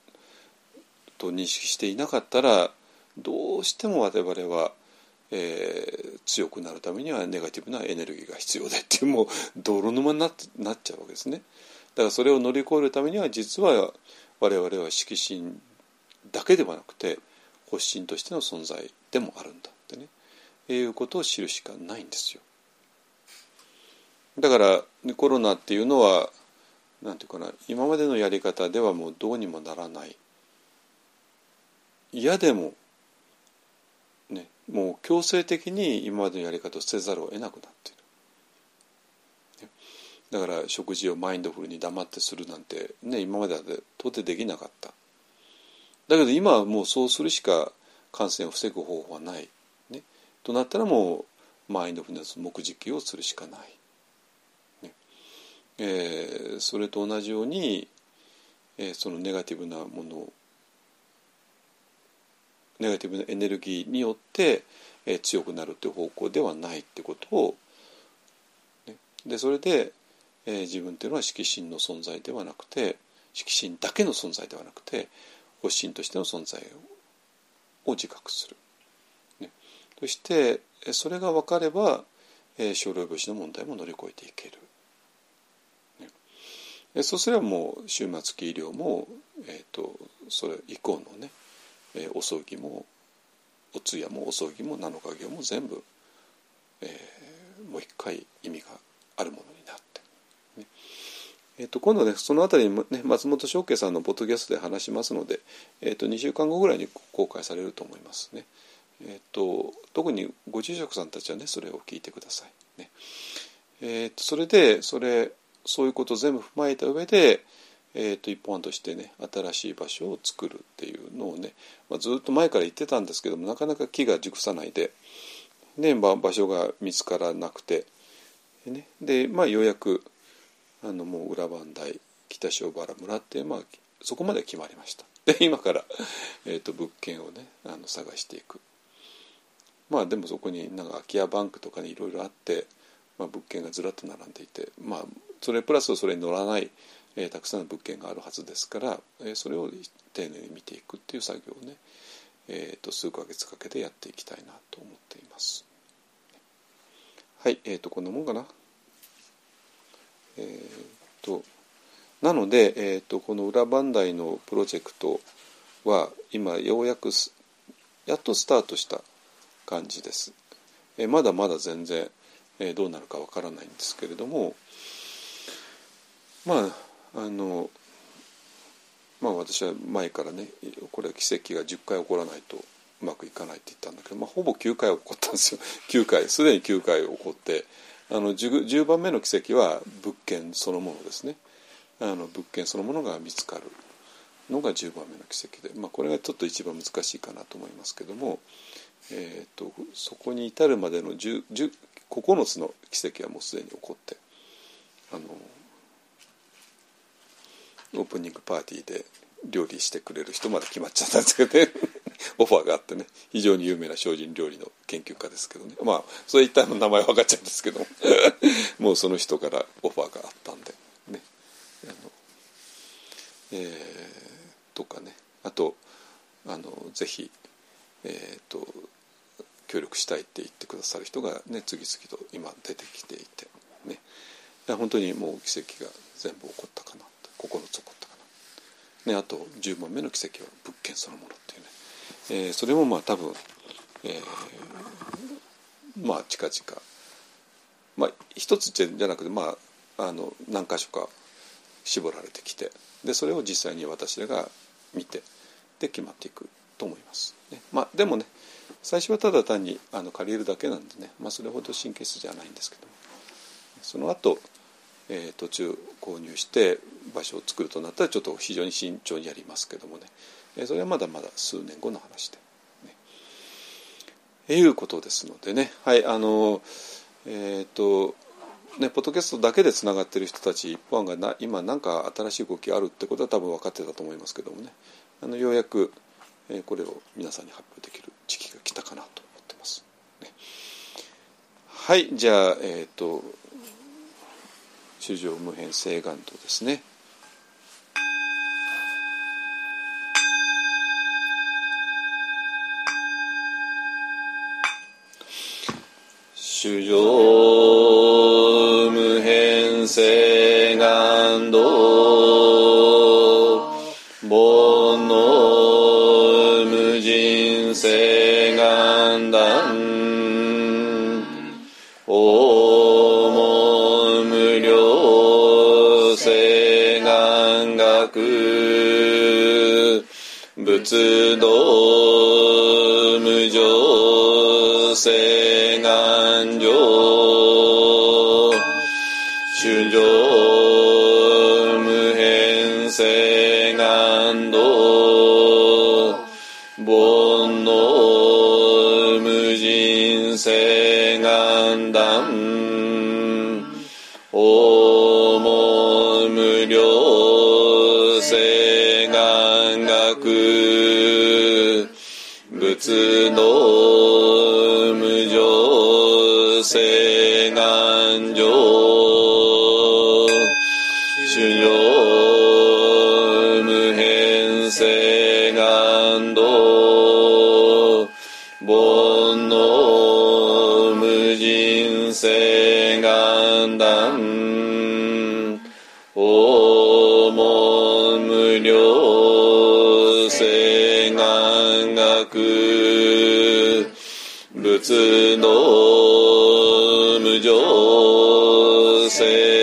Speaker 1: と認識していなかったらどうしても我々は、えー、強くなるためにはネガティブなエネルギーが必要でっていうもう泥沼になっなっちゃうわけですね。だからそれを乗り越えるためには実は我々は色心だけではなくて発心としての存在でもあるんだってねいうことを知るしかないんですよ。だからコロナっていうのはなんていうかな今までのやり方ではもうどうにもならない嫌でももう強制的に今までのやり方を捨てざるを得なくなっている、だから食事をマインドフルに黙ってするなんてね今までは到底できなかった。だけど今はもうそうするしか感染を防ぐ方法はない、ね、となったらもうマインドフルネス目次をするしかない。ね。えー、それと同じように、えー、そのネガティブなものをネガティブなエネルギーによって、え、強くなるという方向ではないってことを、ね、でそれで、え、自分というのは色心の存在ではなくて色心だけの存在ではなくて発心としての存在を自覚する。ね、そしてそれが分かれば、え、少量病死の問題も乗り越えていける。そうすればもう終末期医療も、えーと、それ以降のね、えー、お葬儀もお通夜もお葬儀も七日行も全部、えー、もう一回意味があるものになって、ねえーと、今度ねその辺りに、ね、松本翔慶さんのポッドキャストで話しますので、えーと、2週間後ぐらいに公開されると思いますね。えー、と特にご住職さんたちはねそれを聞いてください。ねえー、とそれでそれそういうことを全部踏まえた上で、えー、と一本案としてね新しい場所を作るっていうのをね、まあ、ずっと前から言ってたんですけどもなかなか木が熟さないで、ね、場所が見つからなくて、ね、で、まあ、ようやくあのもう裏磐梯北塩原村って、まあ、そこまで決まりました。で今から、えー、と物件をねあの探していく。まあでもそこになんか空き家バンクとかにいろいろあって、まあ、物件がずらっと並んでいてまあそれプラスそれに乗らない、えー、たくさんの物件があるはずですから、えー、それを丁寧に見ていくっていう作業をね、えーと、数ヶ月かけてやっていきたいなと思っています。はいえーと、こんなもんかな。えーと、なので、えーと、この裏磐梯のプロジェクトは今ようやくやっとスタートした感じです。え、まだまだ全然、え、どうなるかわからないんですけれども、まああのまあ私は前からねこれは奇跡が10回起こらないとうまくいかないって言ったんだけど、まあ、ほぼ9回起こったんですよ。(laughs) 9回すでに9回起こってあの 10, 10番目の奇跡は物件そのものですね。あの物件そのものが見つかるのが10番目の奇跡で、まあ、これがちょっと一番難しいかなと思いますけども、えーと、そこに至るまでの9つの奇跡はもうすでに起こってあのオープニングパーティーで料理してくれる人まで決まっちゃったんですけどね。(laughs) オファーがあってね。非常に有名な精進料理の研究家ですけどね。まあそういった名前分かっちゃうんですけども。(laughs) うその人からオファーがあったんで。ね。あのえー、とかね。あとあのぜひえっ、ー、と協力したいって言ってくださる人がね次々と今出てきていて。ね。本当にもう奇跡が全部起こったかな。9つこったかな、ね、あと10番目の奇跡は物件そのものっていうね、えー、それもまあ多分、えー、まあ近々。まあ一つじゃなくてまああの何箇所か絞られてきて。でそれを実際に私らが見てで決まっていくと思います。ね。まあ、でもね最初はただ単にあの借りるだけなんでね、まあ、それほど神経質じゃないんですけど。その後、えー、途中購入して場所を作るとなったらちょっと非常に慎重にやりますけどもね、えー、それはまだまだ数年後の話で。ね、えいうことですのでねはいあのえっ、ー、とね、ポッドキャストだけでつながってる人たち一般がな今何か新しい動きあるってことは多分分かってたと思いますけどもねあのようやく、えー、これを皆さんに発表できる時期が来たかなと思ってます。ね、はいじゃあえっ、ー、と主情無変性願とですね。主情無変性仏道無常性願上主上無変性願道煩悩無人性願断訪問無料性仏道無常性願上主上無変性願道煩悩無人性仏道無常性。